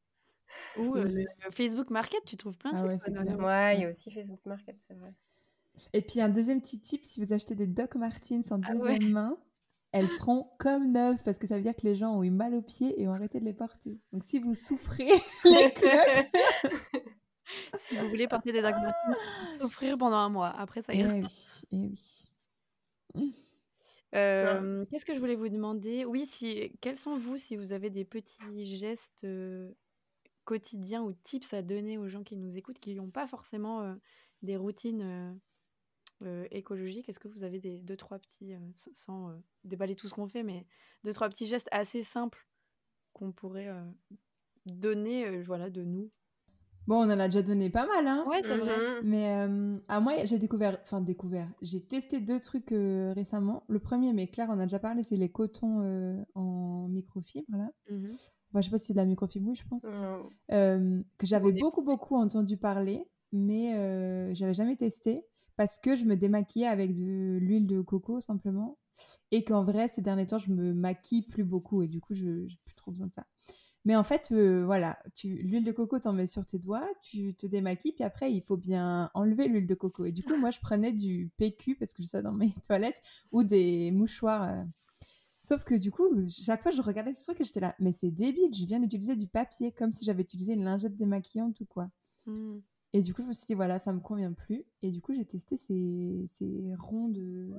Speaker 2: ou euh, le, Facebook Market tu trouves plein de
Speaker 3: Ah
Speaker 2: trucs
Speaker 3: ouais,
Speaker 1: il y a aussi Facebook Market, c'est vrai.
Speaker 3: Et puis un deuxième petit tip, si vous achetez des Doc Martens en
Speaker 2: Ah
Speaker 3: deuxième
Speaker 2: ouais.
Speaker 3: main, elles seront comme neuves parce que ça veut dire que les gens ont eu mal aux pieds et ont arrêté de les porter. Donc si vous souffrez <laughs> les cloques, <laughs>
Speaker 2: si vous voulez porter des Doc Martens souffrir pendant un mois. Après ça
Speaker 3: eh
Speaker 2: ira.
Speaker 3: oui, eh oui.
Speaker 2: Euh, Qu'est-ce que je voulais vous demander? Oui, si quels sont vous si vous avez des petits gestes euh, quotidiens ou tips à donner aux gens qui nous écoutent, qui n'ont pas forcément euh, des routines euh, euh, écologiques? Est-ce que vous avez des deux trois petits, euh, sans euh, déballer tout ce qu'on fait, mais deux trois petits gestes assez simples qu'on pourrait euh, donner, euh, voilà, de nous?
Speaker 3: Bon, on en a déjà donné pas mal, hein.
Speaker 2: Ouais, c'est vrai.
Speaker 1: Mhm.
Speaker 3: Mais euh, à moi, j'ai découvert, enfin découvert, j'ai testé deux trucs euh, récemment. Le premier, mais Claire, on a déjà parlé, c'est les cotons euh, en microfibre, là. Enfin, je sais pas si c'est de la microfibre, oui, je pense.
Speaker 1: Mm.
Speaker 3: euh, que j'avais beaucoup beaucoup entendu parler, mais euh, j'avais jamais testé parce que je me démaquillais avec de l'huile de coco simplement et qu'en vrai ces derniers temps je me maquille plus beaucoup et du coup je j'ai plus trop besoin de ça. Mais en fait euh, voilà, tu l'huile de coco t'en mets sur tes doigts, tu te démaquilles puis après il faut bien enlever l'huile de coco et du coup moi je prenais du PQ parce que j'ai ça dans mes <laughs> toilettes ou des mouchoirs euh, Sauf que du coup, chaque fois, je regardais ce truc et j'étais là, mais c'est débile, je viens d'utiliser du papier comme si j'avais utilisé une lingette démaquillante ou quoi.
Speaker 2: Mhm.
Speaker 3: Et du coup, je me suis dit, voilà, ça me convient plus. Et du coup, j'ai testé ces, ces ronds de,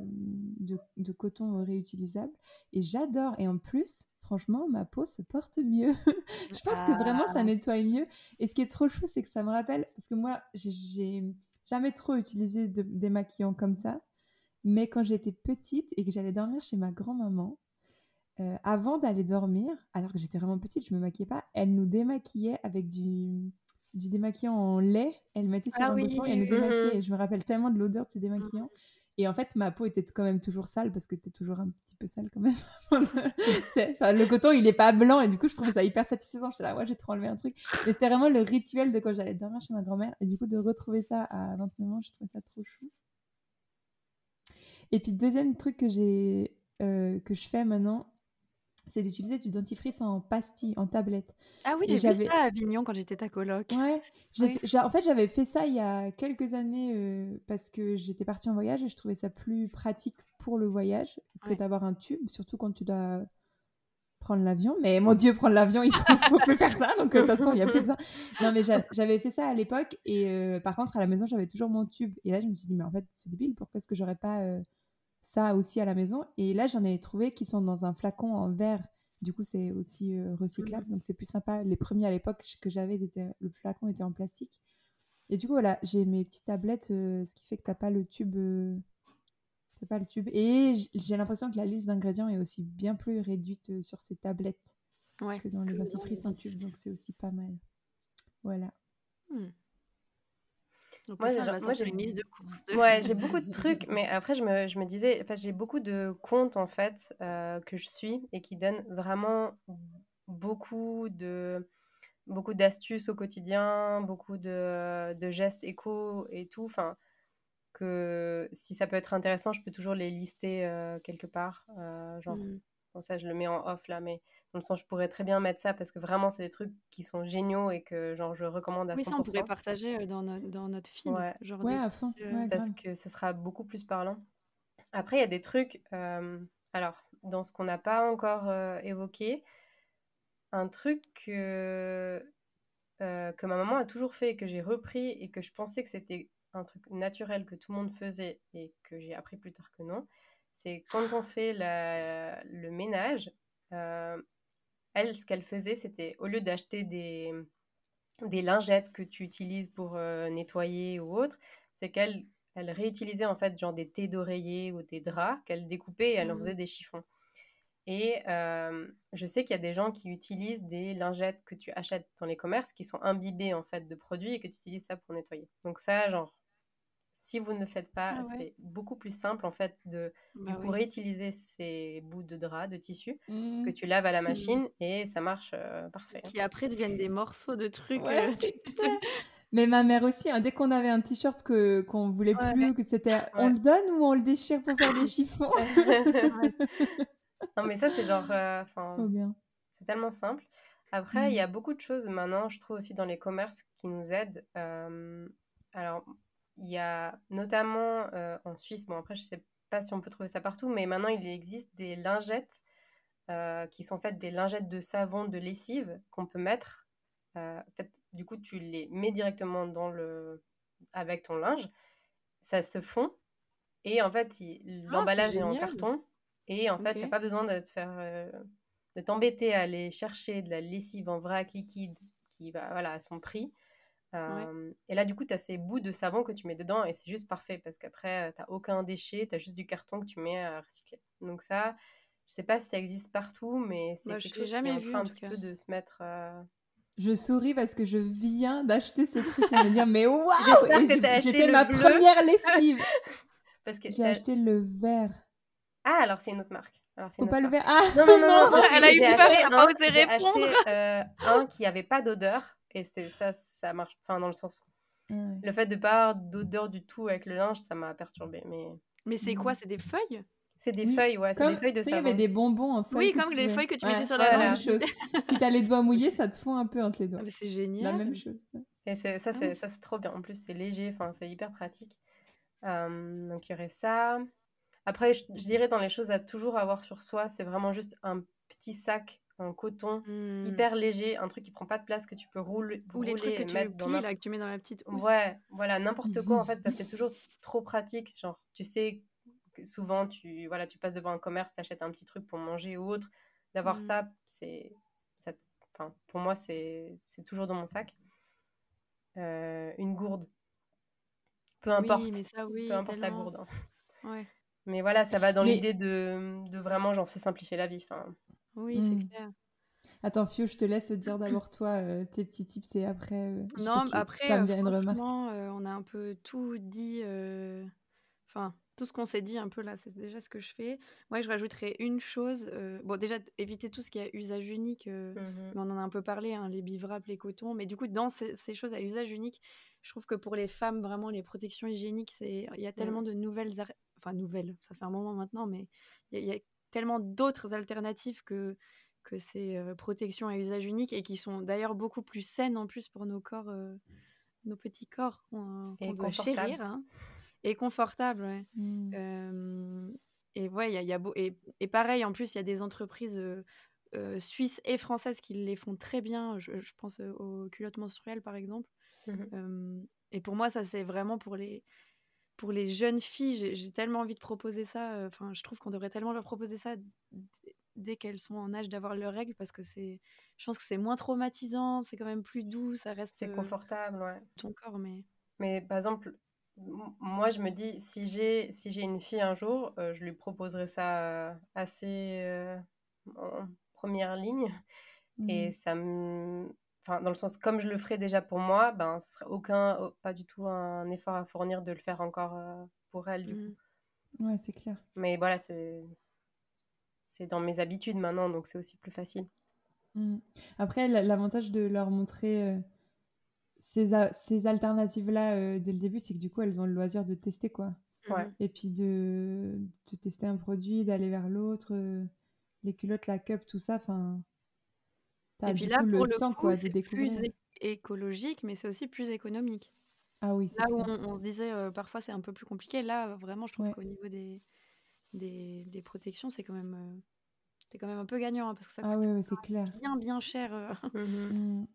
Speaker 3: de de, de coton réutilisable. Et j'adore. Et en plus, franchement, ma peau se porte mieux. <laughs> je pense que vraiment, ça
Speaker 2: Ah.
Speaker 3: nettoie mieux. Et ce qui est trop chou, c'est que ça me rappelle, parce que moi, j'ai- jamais trop utilisé de, démaquillant comme ça. Mais quand j'étais petite et que j'allais dormir chez ma grand-maman, euh, avant d'aller dormir, alors que j'étais vraiment petite, je me maquillais pas, elle nous démaquillait avec du, du démaquillant en lait. Elle mettait sur
Speaker 2: Ah
Speaker 3: un
Speaker 2: oui,
Speaker 3: bouton et elle nous
Speaker 2: oui,
Speaker 3: démaquillait. je me rappelle tellement de l'odeur de ces démaquillants. Et en fait, ma peau était quand même toujours sale parce que t'es toujours un petit peu sale quand même. <laughs> Le coton, il est pas blanc et du coup, je trouvais ça hyper satisfaisant. J'étais là, ouais, j'ai trop enlevé un truc. Mais c'était vraiment le rituel de quand j'allais dormir chez ma grand-mère. Et du coup, de retrouver ça à 29 ans, je trouvais ça trop chou. Et puis, deuxième truc que j'ai, euh, que je fais maintenant, c'est d'utiliser du dentifrice en pastille, en tablette.
Speaker 2: Ah oui, j'ai vu
Speaker 3: j'avais-
Speaker 2: ça à Avignon quand j'étais ta coloc.
Speaker 3: Ouais,
Speaker 2: Oui.
Speaker 3: en fait, j'avais fait ça il y a quelques années euh, parce que j'étais partie en voyage et je trouvais ça plus pratique pour le voyage que
Speaker 2: Ouais.
Speaker 3: d'avoir un tube, surtout quand tu dois prendre l'avion. Mais mon Dieu, prendre l'avion, il faut, faut plus faire ça. Donc, de toute façon, il n'y a plus besoin. Non, mais j'a- <laughs> j'avais fait ça à l'époque. Et euh, par contre, à la maison, j'avais toujours mon tube. Et là, je me suis dit, mais en fait, c'est débile. Pourquoi est-ce que j'aurais pas euh, ça aussi à la maison Et là, j'en ai trouvé qui sont dans un flacon en verre. Du coup, c'est aussi euh, recyclable. Donc, c'est plus sympa. Les premiers à l'époque que j'avais, le flacon était en plastique. Et du coup, voilà, j'ai mes petites tablettes, euh, ce qui fait que t'as pas le tube. euh, pas le tube. Et j'ai l'impression que la liste d'ingrédients est aussi bien plus réduite euh, sur ces tablettes
Speaker 2: Ouais.
Speaker 3: que dans les dentifrices en tube. Donc, c'est aussi pas mal. Voilà.
Speaker 2: Hmm. Donc
Speaker 1: Moi, j'ai
Speaker 2: une liste de courses. de-
Speaker 1: Ouais, <laughs> j'ai beaucoup de trucs, mais après, je me, je me disais, j'ai beaucoup de comptes, en fait, euh, que je suis et qui donnent vraiment beaucoup de beaucoup d'astuces au quotidien, beaucoup de, de gestes éco et tout. Enfin, que si ça peut être intéressant, je peux toujours les lister euh, quelque part. euh, genre. Bon, ça, je le mets en off là, mais dans le sens, je pourrais très bien mettre ça parce que vraiment, c'est des trucs qui sont géniaux et que genre, je recommande à
Speaker 2: Oui,
Speaker 1: 100%.
Speaker 2: ça, on pourrait partager euh, dans, notre dans notre feed.
Speaker 1: Ouais.
Speaker 2: Genre
Speaker 3: Ouais,
Speaker 2: des
Speaker 3: à fond.
Speaker 2: euh,
Speaker 3: Ouais,
Speaker 1: parce
Speaker 3: grave.
Speaker 1: que ce sera beaucoup plus parlant. Après, il y a des trucs, euh, alors, dans ce qu'on n'a pas encore euh, évoqué, un truc que, euh, que ma maman a toujours fait et que j'ai repris et que je pensais que c'était un truc naturel que tout le monde faisait et que j'ai appris plus tard que non, c'est quand on fait la- le ménage, euh, elle, ce qu'elle faisait, c'était au lieu d'acheter des, des lingettes que tu utilises pour euh, nettoyer ou autre, c'est qu'elle elle réutilisait en fait genre des thés d'oreiller ou des draps qu'elle découpait et elle en
Speaker 2: Mhm.
Speaker 1: faisait des chiffons. Et euh, je sais qu'il y a des gens qui utilisent des lingettes que tu achètes dans les commerces qui sont imbibées en fait de produits et que tu utilises ça pour nettoyer. Donc ça, genre, si vous ne le faites pas,
Speaker 2: Ah ouais.
Speaker 1: c'est beaucoup plus simple en fait de
Speaker 2: bah oui.
Speaker 1: réutiliser ces bouts de drap, de tissu
Speaker 3: Mmh.
Speaker 1: que tu laves à la machine et ça marche euh, parfait.
Speaker 2: Qui après deviennent des morceaux de trucs.
Speaker 3: Ouais,
Speaker 2: euh.
Speaker 3: Mais ma mère aussi, hein, dès qu'on avait un t-shirt que qu'on voulait
Speaker 2: Ouais.
Speaker 3: plus, que c'était on le donne ou on le déchire pour faire des chiffons? <laughs>
Speaker 1: Non mais ça c'est genre, euh, enfin,
Speaker 3: Trop bien.
Speaker 1: C'est tellement simple. Après, il y
Speaker 3: Mm.
Speaker 1: a beaucoup de choses maintenant, je trouve aussi dans les commerces qui nous aident. Euh, alors, il y a notamment euh, en Suisse, bon après je sais pas si on peut trouver ça partout, mais maintenant il existe des lingettes euh, qui sont faites des lingettes de savon, de lessive qu'on peut mettre. Euh, en fait, du coup, tu les mets directement dans le avec ton linge, ça se fond et en fait il-
Speaker 2: Ah,
Speaker 1: l'emballage est en carton et en fait
Speaker 2: Ok.
Speaker 1: t'as pas besoin de te faire de t'embêter à aller chercher de la lessive en vrac liquide qui va voilà, à son prix. Euh, Et là, du coup, tu as ces bouts de savon que tu mets dedans et c'est juste parfait parce qu'après, tu n'as aucun déchet, tu as juste du carton que tu mets à recycler. Donc ça, je sais pas si ça existe partout, mais c'est
Speaker 2: Bah, je
Speaker 1: quelque
Speaker 2: l'ai
Speaker 1: chose
Speaker 2: jamais
Speaker 1: qui est en
Speaker 2: vu,
Speaker 1: train
Speaker 2: en
Speaker 1: un
Speaker 2: tout
Speaker 1: petit
Speaker 2: cas.
Speaker 1: peu de se mettre... euh,
Speaker 3: Je souris parce que je viens d'acheter ce truc et me dire mais waouh j'ai- fait ma
Speaker 1: bleu.
Speaker 3: première lessive.
Speaker 1: Parce que
Speaker 3: J'ai
Speaker 1: euh,
Speaker 3: acheté le vert.
Speaker 1: Ah, alors c'est une autre marque. Alors, c'est
Speaker 3: Faut pas le vert. Ah
Speaker 1: Non, non, non, non,
Speaker 3: non,
Speaker 1: non,
Speaker 2: Elle a eu
Speaker 1: j'ai
Speaker 2: peur,
Speaker 1: acheté
Speaker 2: elle a pas
Speaker 1: un-
Speaker 2: osé
Speaker 1: J'ai
Speaker 2: répondre.
Speaker 1: acheté euh, un qui avait pas d'odeur et c'est ça, ça marche. Enfin, dans le sens,
Speaker 3: Ah
Speaker 1: le fait de pas avoir d'odeur du tout avec le linge, ça m'a perturbé. Mais
Speaker 2: Mais c'est quoi C'est des feuilles?
Speaker 1: C'est des
Speaker 3: Oui,
Speaker 1: feuilles, ouais, c'est
Speaker 3: Comme,
Speaker 1: des feuilles de
Speaker 3: sais, il y
Speaker 1: savon.
Speaker 3: avait des bonbons en feuilles.
Speaker 2: Oui, comme les feuilles que tu
Speaker 3: Ouais,
Speaker 2: mettais sur
Speaker 1: la
Speaker 3: la même chose. <laughs> si t'as les doigts mouillés, ça te fond un peu entre les doigts.
Speaker 2: Ah, C'est
Speaker 3: La
Speaker 2: génial.
Speaker 3: même chose.
Speaker 1: Et c'est, ça,
Speaker 2: Ah
Speaker 1: c'est,
Speaker 2: oui.
Speaker 1: ça, c'est trop bien. En plus, c'est léger, enfin, c'est hyper pratique. Euh, donc, il y aurait ça. Après, je, je dirais dans les choses à toujours avoir sur soi, c'est vraiment juste un petit sac en coton
Speaker 2: Hmm.
Speaker 1: hyper léger, un truc qui prend pas de place que tu peux rouler,
Speaker 2: Ou les
Speaker 1: rouler
Speaker 2: trucs que tu
Speaker 1: dans
Speaker 2: plies,
Speaker 1: n'importe-
Speaker 2: là, que tu mets dans la petite housse.
Speaker 1: Ouais, voilà, n'importe quoi en fait, parce que c'est toujours trop pratique. Genre, tu sais que souvent, tu, voilà, tu passes devant un commerce, tu achètes un petit truc pour manger ou autre. D'avoir
Speaker 2: Mm.
Speaker 1: ça, c'est. ça pour moi, c'est c'est toujours dans mon sac. Euh, une gourde. Peu importe.
Speaker 2: Oui, mais ça, oui,
Speaker 1: Peu importe la gourde. hein.
Speaker 2: Ouais.
Speaker 1: Mais voilà, ça va dans
Speaker 3: Mais-
Speaker 1: l'idée de, de vraiment genre se simplifier la vie. Enfin,
Speaker 2: Oui, c'est clair.
Speaker 3: Attends, Fio, je te laisse dire d'abord toi euh, tes petits tips et après. euh, je
Speaker 2: Non,
Speaker 3: si
Speaker 2: après,
Speaker 3: ça me
Speaker 2: euh,
Speaker 3: vient une remarque.
Speaker 2: on a un peu tout dit. Enfin, tout ce qu'on s'est dit un peu là, c'est déjà ce que je fais. Moi, je rajouterais une chose. euh, Bon, déjà, éviter tout ce qui est à usage unique. euh,
Speaker 1: mhm.
Speaker 2: mais on en a un peu parlé, hein, les bivraps, les cotons. Mais du coup, dans ces, ces choses à usage unique, je trouve que pour les femmes, vraiment, les protections hygiéniques, il y a tellement de nouvelles, enfin nouvelles, ça fait un moment maintenant, mais il y, a- il y a tellement d'autres alternatives que que ces euh, protections à usage unique et qui sont d'ailleurs beaucoup plus saines en plus pour nos corps, euh, nos petits corps qu'on doit chérir, hein. et confortables. ouais.
Speaker 3: Mm.
Speaker 2: Euh, et ouais, il y a, y a beau- et, et pareil, en plus, il y a des entreprises euh, euh, suisses et françaises qui les font très bien. Je, je pense aux culottes menstruelles, par exemple.
Speaker 1: Mhm.
Speaker 2: Euh, et pour moi, ça, c'est vraiment pour les, pour les jeunes filles. J'ai- tellement envie de proposer ça. euh, Enfin, je trouve qu'on devrait tellement leur proposer ça dès qu'elles sont en âge d'avoir leurs règles parce que c'est, je pense que c'est moins traumatisant, c'est quand même plus doux, ça reste
Speaker 1: C'est
Speaker 2: euh,
Speaker 1: confortable, ouais.
Speaker 2: ton corps, mais
Speaker 1: Mais par exemple, moi, je me dis, si j'ai si j'ai une fille un jour, euh, je lui proposerai ça assez euh, en première ligne. Et
Speaker 3: Mm.
Speaker 1: ça me... Enfin, dans le sens, comme je le ferai déjà pour moi, ben, ce serait aucun, pas du tout un effort à fournir de le faire encore euh, pour elle, du coup.
Speaker 2: mm,
Speaker 3: Ouais, c'est clair.
Speaker 1: Mais voilà, c'est c'est dans mes habitudes maintenant, donc c'est aussi plus facile.
Speaker 3: Mm. Après, l'avantage de leur montrer euh, ces, a- ces alternatives-là euh, dès le début, c'est que du coup, elles ont le loisir de tester, quoi.
Speaker 1: Ouais.
Speaker 3: Et puis de, de tester un produit, d'aller vers l'autre, les culottes, la cup, tout ça, enfin...
Speaker 2: Et puis là,
Speaker 3: coup
Speaker 2: pour
Speaker 3: le
Speaker 2: le
Speaker 3: temps,
Speaker 2: coup,
Speaker 3: quoi,
Speaker 2: c'est plus écologique, mais c'est aussi plus économique.
Speaker 3: Ah oui, c'est
Speaker 2: Là où on, on se disait euh, parfois c'est un peu plus compliqué, là vraiment je trouve
Speaker 3: Ouais.
Speaker 2: qu'au niveau des, des, des protections c'est quand même euh, c'est quand même un peu gagnant hein, parce que ça
Speaker 3: Ah
Speaker 2: coûte
Speaker 3: oui, oui, c'est clair.
Speaker 2: bien bien cher. euh.
Speaker 3: Mm.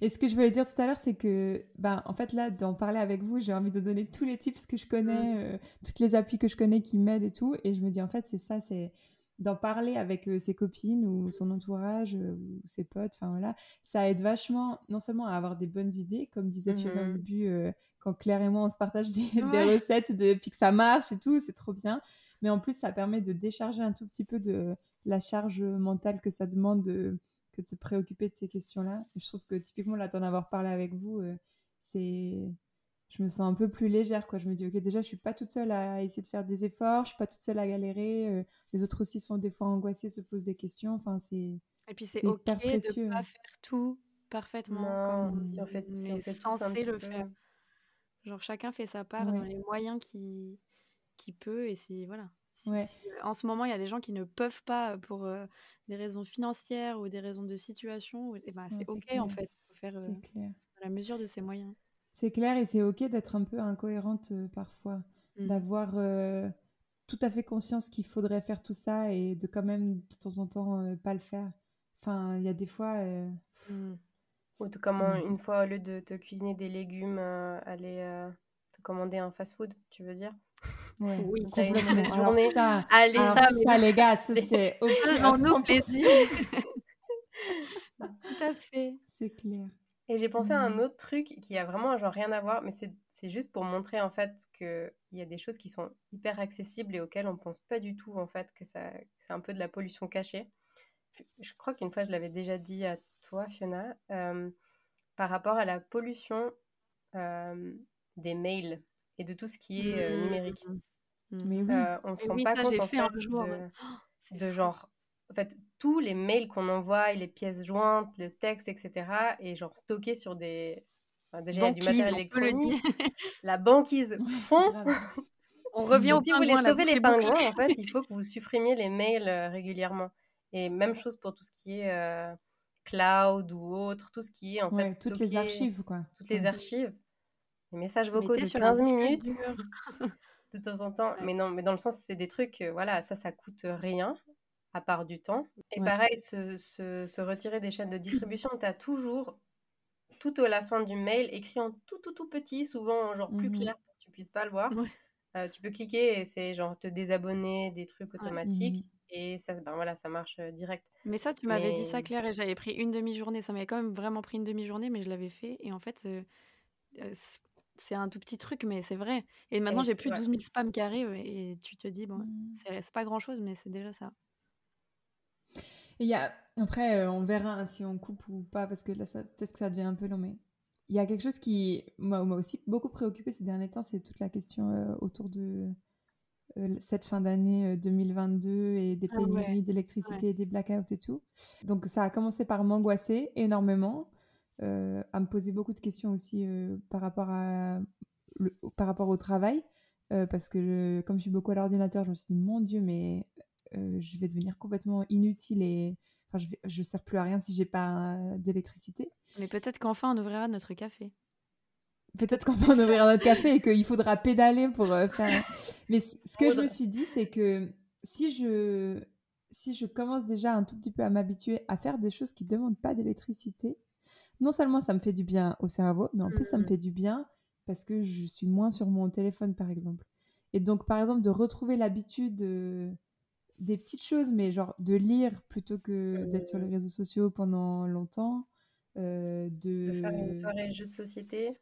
Speaker 3: Et ce que je voulais dire tout à l'heure, c'est que, ben, en fait, là, d'en parler avec vous, j'ai envie de donner tous les tips que je connais,
Speaker 2: Mm.
Speaker 3: euh, toutes les applis que je connais qui m'aident et tout. Et je me dis, en fait, c'est ça, c'est d'en parler avec euh, ses copines ou son entourage euh, ou ses potes. Enfin, voilà. Ça aide vachement, non seulement à avoir des bonnes idées, comme disait Fiona au
Speaker 1: Mhm.
Speaker 3: début, euh, quand Claire et moi, on se partage des, recettes de, puis que ça marche et tout, c'est trop bien. Mais en plus, ça permet de décharger un tout petit peu de la charge mentale que ça demande de, que de se préoccuper de ces questions-là. Je trouve que typiquement, là, d'en avoir parlé avec vous, euh, c'est... Je me sens un peu plus légère, quoi. Je me dis, ok, déjà, je suis pas toute seule à essayer de faire des efforts, je suis pas toute seule à galérer. euh, les autres aussi sont des fois angoissés, se posent des questions. Enfin, c'est...
Speaker 2: Et puis c'est
Speaker 3: C'est
Speaker 2: ok
Speaker 3: hyper
Speaker 2: de
Speaker 3: précieux.
Speaker 2: pas faire tout parfaitement
Speaker 1: Non,
Speaker 2: comme
Speaker 1: si on fait, si on
Speaker 2: est
Speaker 1: fait tous un
Speaker 2: censé le
Speaker 1: peu.
Speaker 2: faire. Genre chacun fait sa part dans les moyens qui qui peut et si voilà. Si-
Speaker 3: Ouais.
Speaker 2: si, euh, en ce moment il y a des gens qui ne peuvent pas pour euh, des raisons financières ou des raisons de situation, et ben
Speaker 3: Ouais,
Speaker 2: c'est
Speaker 3: c'est
Speaker 2: ok
Speaker 3: clair.
Speaker 2: en fait. Faut faire euh,
Speaker 3: C'est clair.
Speaker 2: à la mesure de ses moyens.
Speaker 3: C'est clair et c'est ok d'être un peu incohérente euh, parfois,
Speaker 2: Mm.
Speaker 3: d'avoir euh, tout à fait conscience qu'il faudrait faire tout ça et de quand même de temps en temps euh, pas le faire. Enfin, il y a des fois... euh,
Speaker 2: Mm.
Speaker 1: Ou tout comment, une fois, au lieu de te cuisiner des légumes, euh, aller euh, te commander un fast-food, tu veux dire?
Speaker 3: Ouais,
Speaker 2: Oui,
Speaker 3: complètement. Alors
Speaker 1: journée.
Speaker 3: ça,
Speaker 1: Allez,
Speaker 3: alors
Speaker 1: ça,
Speaker 3: ça, les gars, ça, <laughs> c'est 100%.
Speaker 2: plaisir. <laughs> Tout à fait.
Speaker 3: C'est clair.
Speaker 1: Et j'ai pensé à un
Speaker 3: Mhm.
Speaker 1: autre truc qui a vraiment genre rien à voir, mais c'est juste pour montrer en fait qu'il y a des choses qui sont hyper accessibles et auxquelles on pense pas du tout en fait que ça c'est un peu de la pollution cachée. Je crois qu'une fois je l'avais déjà dit à toi Fiona euh, par rapport à la pollution euh, des mails et de tout ce qui est euh, numérique.
Speaker 2: Mm.
Speaker 3: Mais oui,
Speaker 1: Euh, on se rend
Speaker 2: oui,
Speaker 1: pas
Speaker 2: ça,
Speaker 1: compte
Speaker 2: j'ai
Speaker 1: en
Speaker 2: fait
Speaker 1: fait
Speaker 2: un jour.
Speaker 1: de.
Speaker 2: Oh,
Speaker 1: de genre en fait tous les mails qu'on envoie et les pièces jointes le texte etc et genre stockés sur des enfin, déjà il y a du matériel électronique. la banquise <laughs> fond.
Speaker 2: On revient au
Speaker 1: si vous voulez sauver les pingouins en fait il faut <laughs> que vous supprimiez les mails euh, régulièrement. Et même chose pour tout ce qui est euh, cloud ou autre tout ce qui est en
Speaker 3: Ouais,
Speaker 1: fait
Speaker 3: toutes les
Speaker 1: stocké,
Speaker 3: archives, quoi.
Speaker 1: toutes les archives. Les messages vocaux
Speaker 2: Mettez
Speaker 1: de
Speaker 2: sur un
Speaker 1: 15
Speaker 2: disque
Speaker 1: minutes. <laughs> de temps en temps.
Speaker 2: Ouais.
Speaker 1: Mais non, mais dans le sens, c'est des trucs, euh, voilà, ça, ça coûte rien, à part du temps. Et
Speaker 3: Ouais.
Speaker 1: pareil, se, se, se retirer des chaînes de distribution, tu as toujours, tout à la fin du mail, écrit en tout, tout, tout petit, souvent en genre plus
Speaker 3: Mhm.
Speaker 1: clair pour que tu puisses pas le voir.
Speaker 2: Ouais.
Speaker 1: Euh, tu peux cliquer et c'est genre te désabonner des trucs automatiques.
Speaker 3: Mhm.
Speaker 1: Et ça, ben voilà, ça marche euh, direct.
Speaker 2: Mais ça, tu m'avais dit ça, Claire, et j'avais pris une demi-journée. Ça m'avait quand même vraiment pris une demi-journée, mais je l'avais fait. Et en fait, euh, c'est un tout petit truc, mais c'est vrai. Et maintenant, j'ai plus
Speaker 1: ouais.
Speaker 2: 12 000 spams qui arrivent, et tu te dis, bon, c'est c'est pas grand-chose, mais c'est déjà ça.
Speaker 3: Et il y a, après, euh, on verra hein, si on coupe ou pas, parce que là, ça- peut-être que ça devient un peu long, mais il y a quelque chose qui m'a aussi beaucoup préoccupé ces derniers temps, c'est toute la question euh, autour de euh, cette fin d'année euh, 2022 et des
Speaker 2: Ah ouais,
Speaker 3: pénuries d'électricité, des blackouts et tout. Donc ça a commencé par m'angoisser énormément, euh, à me poser beaucoup de questions aussi par, rapport à, le- par rapport au travail, parce que je- comme je suis beaucoup à l'ordinateur, je me suis dit, mon Dieu, mais je vais devenir complètement inutile et enfin, je, je sers plus à rien si j'ai pas euh, d'électricité.
Speaker 2: Mais peut-être qu'enfin, on ouvrira notre café.
Speaker 3: Peut-être qu'on va en ouvrir notre café et qu'il faudra pédaler pour euh, faire. <laughs> Mais ce que je me suis dit, c'est que si je, si je commence déjà un tout petit peu à m'habituer à faire des choses qui ne demandent pas d'électricité, non seulement ça me fait du bien au cerveau, mais en plus ça me
Speaker 1: Mhm.
Speaker 3: fait du bien parce que je suis moins sur mon téléphone, par exemple. Et donc, par exemple, de retrouver l'habitude euh, des petites choses, mais genre de lire plutôt que d'être sur les
Speaker 1: Mhm.
Speaker 3: réseaux sociaux pendant longtemps. euh,
Speaker 1: De faire une soirée jeu de société.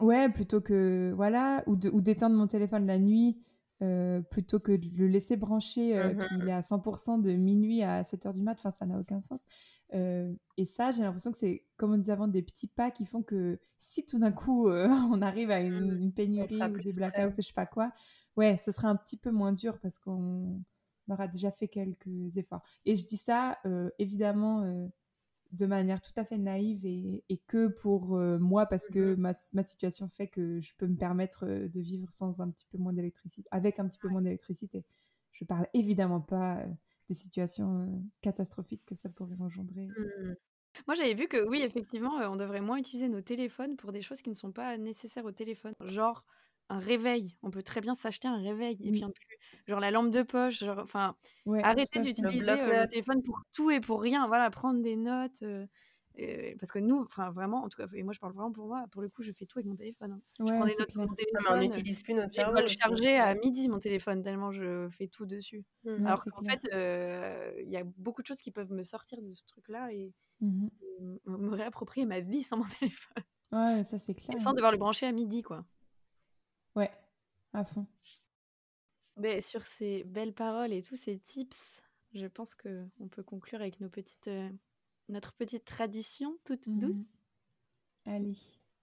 Speaker 3: Ouais, plutôt que voilà, ou de- ou d'éteindre mon téléphone la nuit, euh, plutôt que de le laisser brancher, euh,
Speaker 1: Mhm.
Speaker 3: qu'il est à 100% de minuit à 7h du mat, enfin ça n'a aucun sens. Euh, et ça, j'ai l'impression que c'est, comme on disait avant, des petits pas qui font que si tout d'un coup euh, <laughs> on arrive à une,
Speaker 1: Mhm.
Speaker 3: une pénurie ou des blackouts, je sais pas quoi, ouais, ce sera un petit peu moins dur parce qu'on aura déjà fait quelques efforts. Et je dis ça, euh, évidemment, euh, de manière tout à fait naïve et, et que pour euh, moi parce que
Speaker 1: Mhm.
Speaker 3: ma, ma situation fait que je peux me permettre de vivre sans un petit peu moins d'électricité, avec un petit peu moins d'électricité. Je parle évidemment pas des situations catastrophiques que ça pourrait engendrer.
Speaker 1: Mhm.
Speaker 2: Moi, j'avais vu que oui, effectivement, on devrait moins utiliser nos téléphones pour des choses qui ne sont pas nécessaires au téléphone. Genre un réveil. On peut très bien s'acheter un réveil. Et
Speaker 3: Oui.
Speaker 2: puis, en plus, genre la lampe de poche. Genre, enfin,
Speaker 3: Ouais,
Speaker 2: d'utiliser euh, le téléphone pour tout et pour rien. Voilà, prendre des notes. euh, euh, parce que nous, enfin, vraiment, en tout cas, et moi, je parle vraiment pour moi. Pour le coup, je fais tout avec mon téléphone. hein. Je prends des notes sur
Speaker 3: clair.
Speaker 2: mon
Speaker 1: Ah, mais on
Speaker 2: téléphone.
Speaker 1: n'utilise plus notre
Speaker 2: Je
Speaker 1: cerveau.
Speaker 2: dois le charger à midi, mon téléphone, tellement je fais tout dessus.
Speaker 3: Ouais,
Speaker 2: Alors qu'en fait, euh, il y a beaucoup de choses qui peuvent me sortir de ce truc-là et,
Speaker 3: Mhm.
Speaker 2: et m- me réapproprier ma vie sans mon <laughs> téléphone.
Speaker 3: Ouais, ça c'est clair.
Speaker 2: Et sans devoir le brancher à midi, quoi.
Speaker 3: À fond.
Speaker 2: Mais sur ces belles paroles et tous ces tips, je pense que on peut conclure avec nos petites, euh, notre petite tradition toute
Speaker 3: Mhm.
Speaker 2: douce.
Speaker 3: Allez.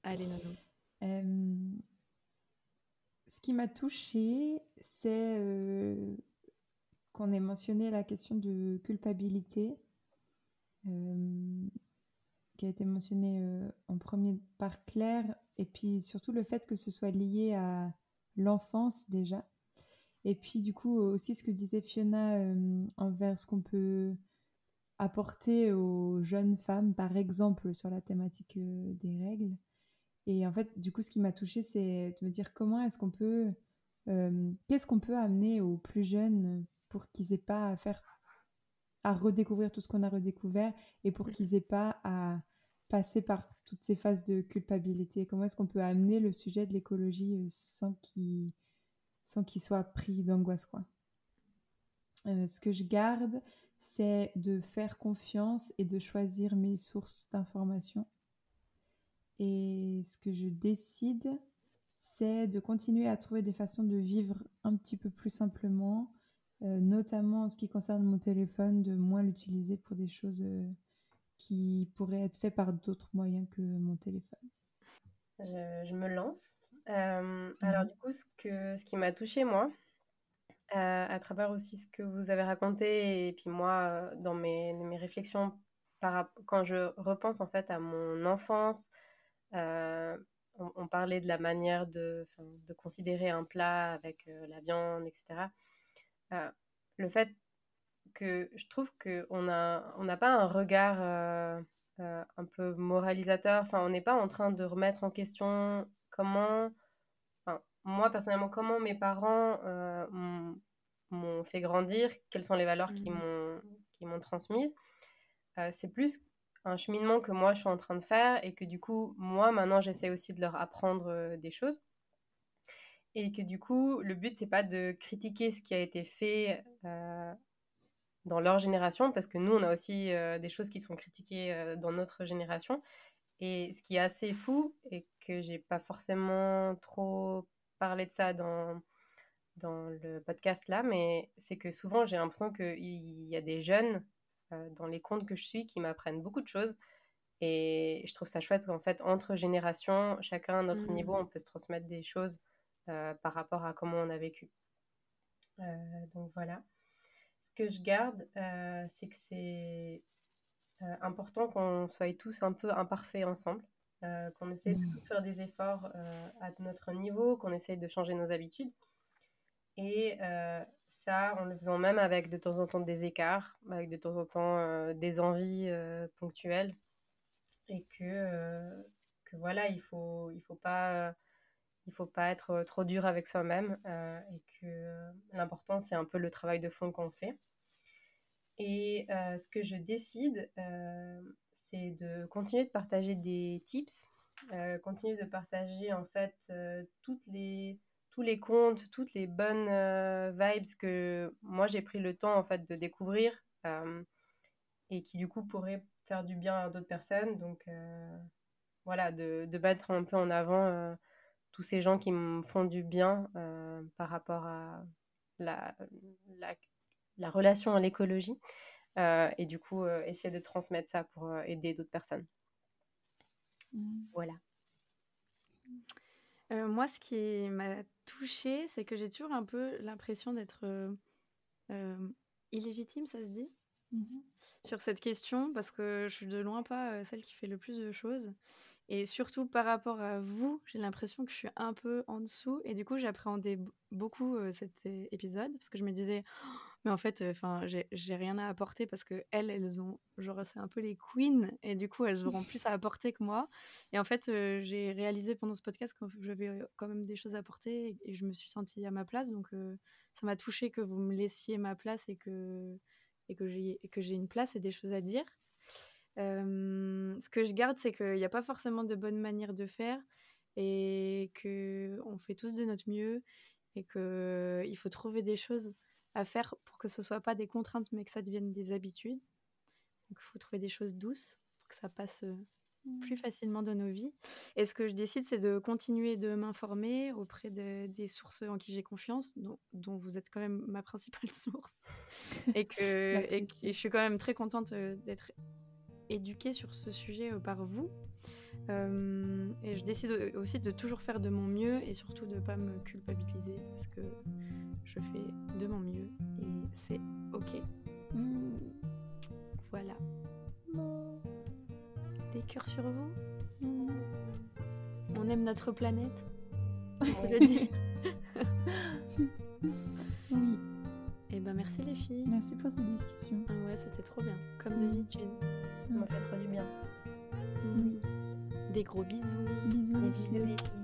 Speaker 2: Allez, Nono.
Speaker 3: Euh, ce qui m'a touchée, c'est euh, qu'on ait mentionné la question de culpabilité, qui a été mentionnée en premier par Claire, et puis surtout le fait que ce soit lié à l'enfance déjà. Et puis du coup aussi ce que disait Fiona euh, envers ce qu'on peut apporter aux jeunes femmes, par exemple sur la thématique euh, des règles. Et en fait, du coup, ce qui m'a touchée, c'est de me dire comment est-ce qu'on peut, euh, qu'est-ce qu'on peut amener aux plus jeunes pour qu'ils aient pas à faire, à redécouvrir tout ce qu'on a redécouvert et pour qu'ils aient pas à passer par toutes ces phases de culpabilité? Comment est-ce qu'on peut amener le sujet de l'écologie euh, sans qu'il sans qu'il soit pris d'angoisse, quoi? Euh, ce que je garde, c'est de faire confiance et de choisir mes sources d'information. Et ce que je décide, c'est de continuer à trouver des façons de vivre un petit peu plus simplement, euh, notamment en ce qui concerne mon téléphone, de moins l'utiliser pour des choses qui pourraient être faites par d'autres moyens que mon téléphone.
Speaker 1: Je, je me lance. Euh, Alors
Speaker 3: Mhm.
Speaker 1: du coup, ce, que, ce qui m'a touchée, moi, euh, à travers aussi ce que vous avez raconté, et puis moi, euh, dans mes, mes réflexions, par, quand je repense en fait à mon enfance, euh, on, on parlait de la manière de, de considérer un plat avec la viande, etc. Le fait que je trouve qu'on a, on n'a pas un regard euh, euh, un peu moralisateur, enfin, on n'est pas en train de remettre en question comment, enfin, moi personnellement, comment mes parents euh, m'ont fait grandir, quelles sont les valeurs qu'ils m'ont qui m'ont transmises. C'est plus un cheminement que moi je suis en train de faire et que du coup, moi maintenant, j'essaie aussi de leur apprendre des choses. et que du coup, le but, c'est pas de critiquer ce qui a été fait euh, dans leur génération, parce que nous, on a aussi euh, des choses qui sont critiquées euh, dans notre génération. Et ce qui est assez fou, et que j'ai pas forcément trop parlé de ça dans, dans le podcast là, mais c'est que souvent, j'ai l'impression qu'il y a des jeunes dans les comptes que je suis qui m'apprennent beaucoup de choses. Et je trouve ça chouette qu'en fait, entre générations, chacun à notre mmh. niveau, on peut se transmettre des choses par rapport à comment on a vécu. Donc voilà. Ce que je garde, euh, c'est que c'est important qu'on soit tous un peu imparfaits ensemble, qu'on essaie de mmh. tous faire des efforts à notre niveau, qu'on essaye de changer nos habitudes. Et ça, en le faisant même avec de temps en temps des écarts, avec de temps en temps des envies ponctuelles. Et que, que voilà, il ne faut, il faut pas il faut pas être euh, trop dur avec soi-même euh, et euh, l'important c'est un peu le travail de fond qu'on fait. Et ce que je décide, c'est de continuer de partager des tips, continuer de partager en fait toutes les, tous les comptes, toutes les bonnes vibes que moi j'ai pris le temps en fait de découvrir et qui du coup pourraient faire du bien à d'autres personnes. Donc voilà, de, de, mettre un peu en avant tous ces gens qui me font du bien euh, par rapport à la, la, relation à l'écologie. Euh, et du coup, euh, essayer de transmettre ça pour aider d'autres personnes. Mmh. Voilà.
Speaker 2: moi, ce qui m'a touchée, c'est que j'ai toujours un peu l'impression d'être illégitime, ça se dit, mmh sur cette question, parce que je suis de loin pas celle qui fait le plus de choses. Et surtout par rapport à vous, j'ai l'impression que je suis un peu en dessous. Et du coup, j'appréhendais beaucoup cet épisode parce que je me disais, «Oh, mais en fait, enfin, j'ai rien à apporter parce que elles, elles ont, genre, c'est un peu les queens et du coup, elles auront plus à apporter que moi. Et en fait, j'ai réalisé pendant ce podcast que j'avais quand même des choses à apporter et, je me suis sentie à ma place. Donc, ça m'a touché que vous me laissiez ma place et que et que j'ai une place et des choses à dire ce que je garde, c'est qu'il n'y a pas forcément de bonne manière de faire et qu'on fait tous de notre mieux et qu'il faut trouver des choses à faire pour que ce ne soit pas des contraintes mais que ça devienne des habitudes. Donc il faut trouver des choses douces pour que ça passe plus mmh. facilement dans nos vies. Et ce que je décide, c'est de continuer de m'informer auprès des sources en qui j'ai confiance, dont, dont, vous êtes quand même ma principale <laughs> source. et que <laughs> et je suis quand même très contente d'être éduquée sur ce sujet euh, par vous. Euh, et je décide aussi de toujours faire de mon mieux et surtout de ne pas me culpabiliser parce que je fais de mon mieux et c'est ok. Mm. Voilà. Des cœurs sur vous. Mm. On aime notre planète. On le dit. <laughs> les filles.
Speaker 3: Merci pour cette discussion.
Speaker 2: Ah ouais, c'était trop bien, comme d'habitude.
Speaker 1: Ça m'a fait trop du bien.
Speaker 2: Oui. Des gros bisous.
Speaker 3: Bisous,
Speaker 1: Des bisous les filles.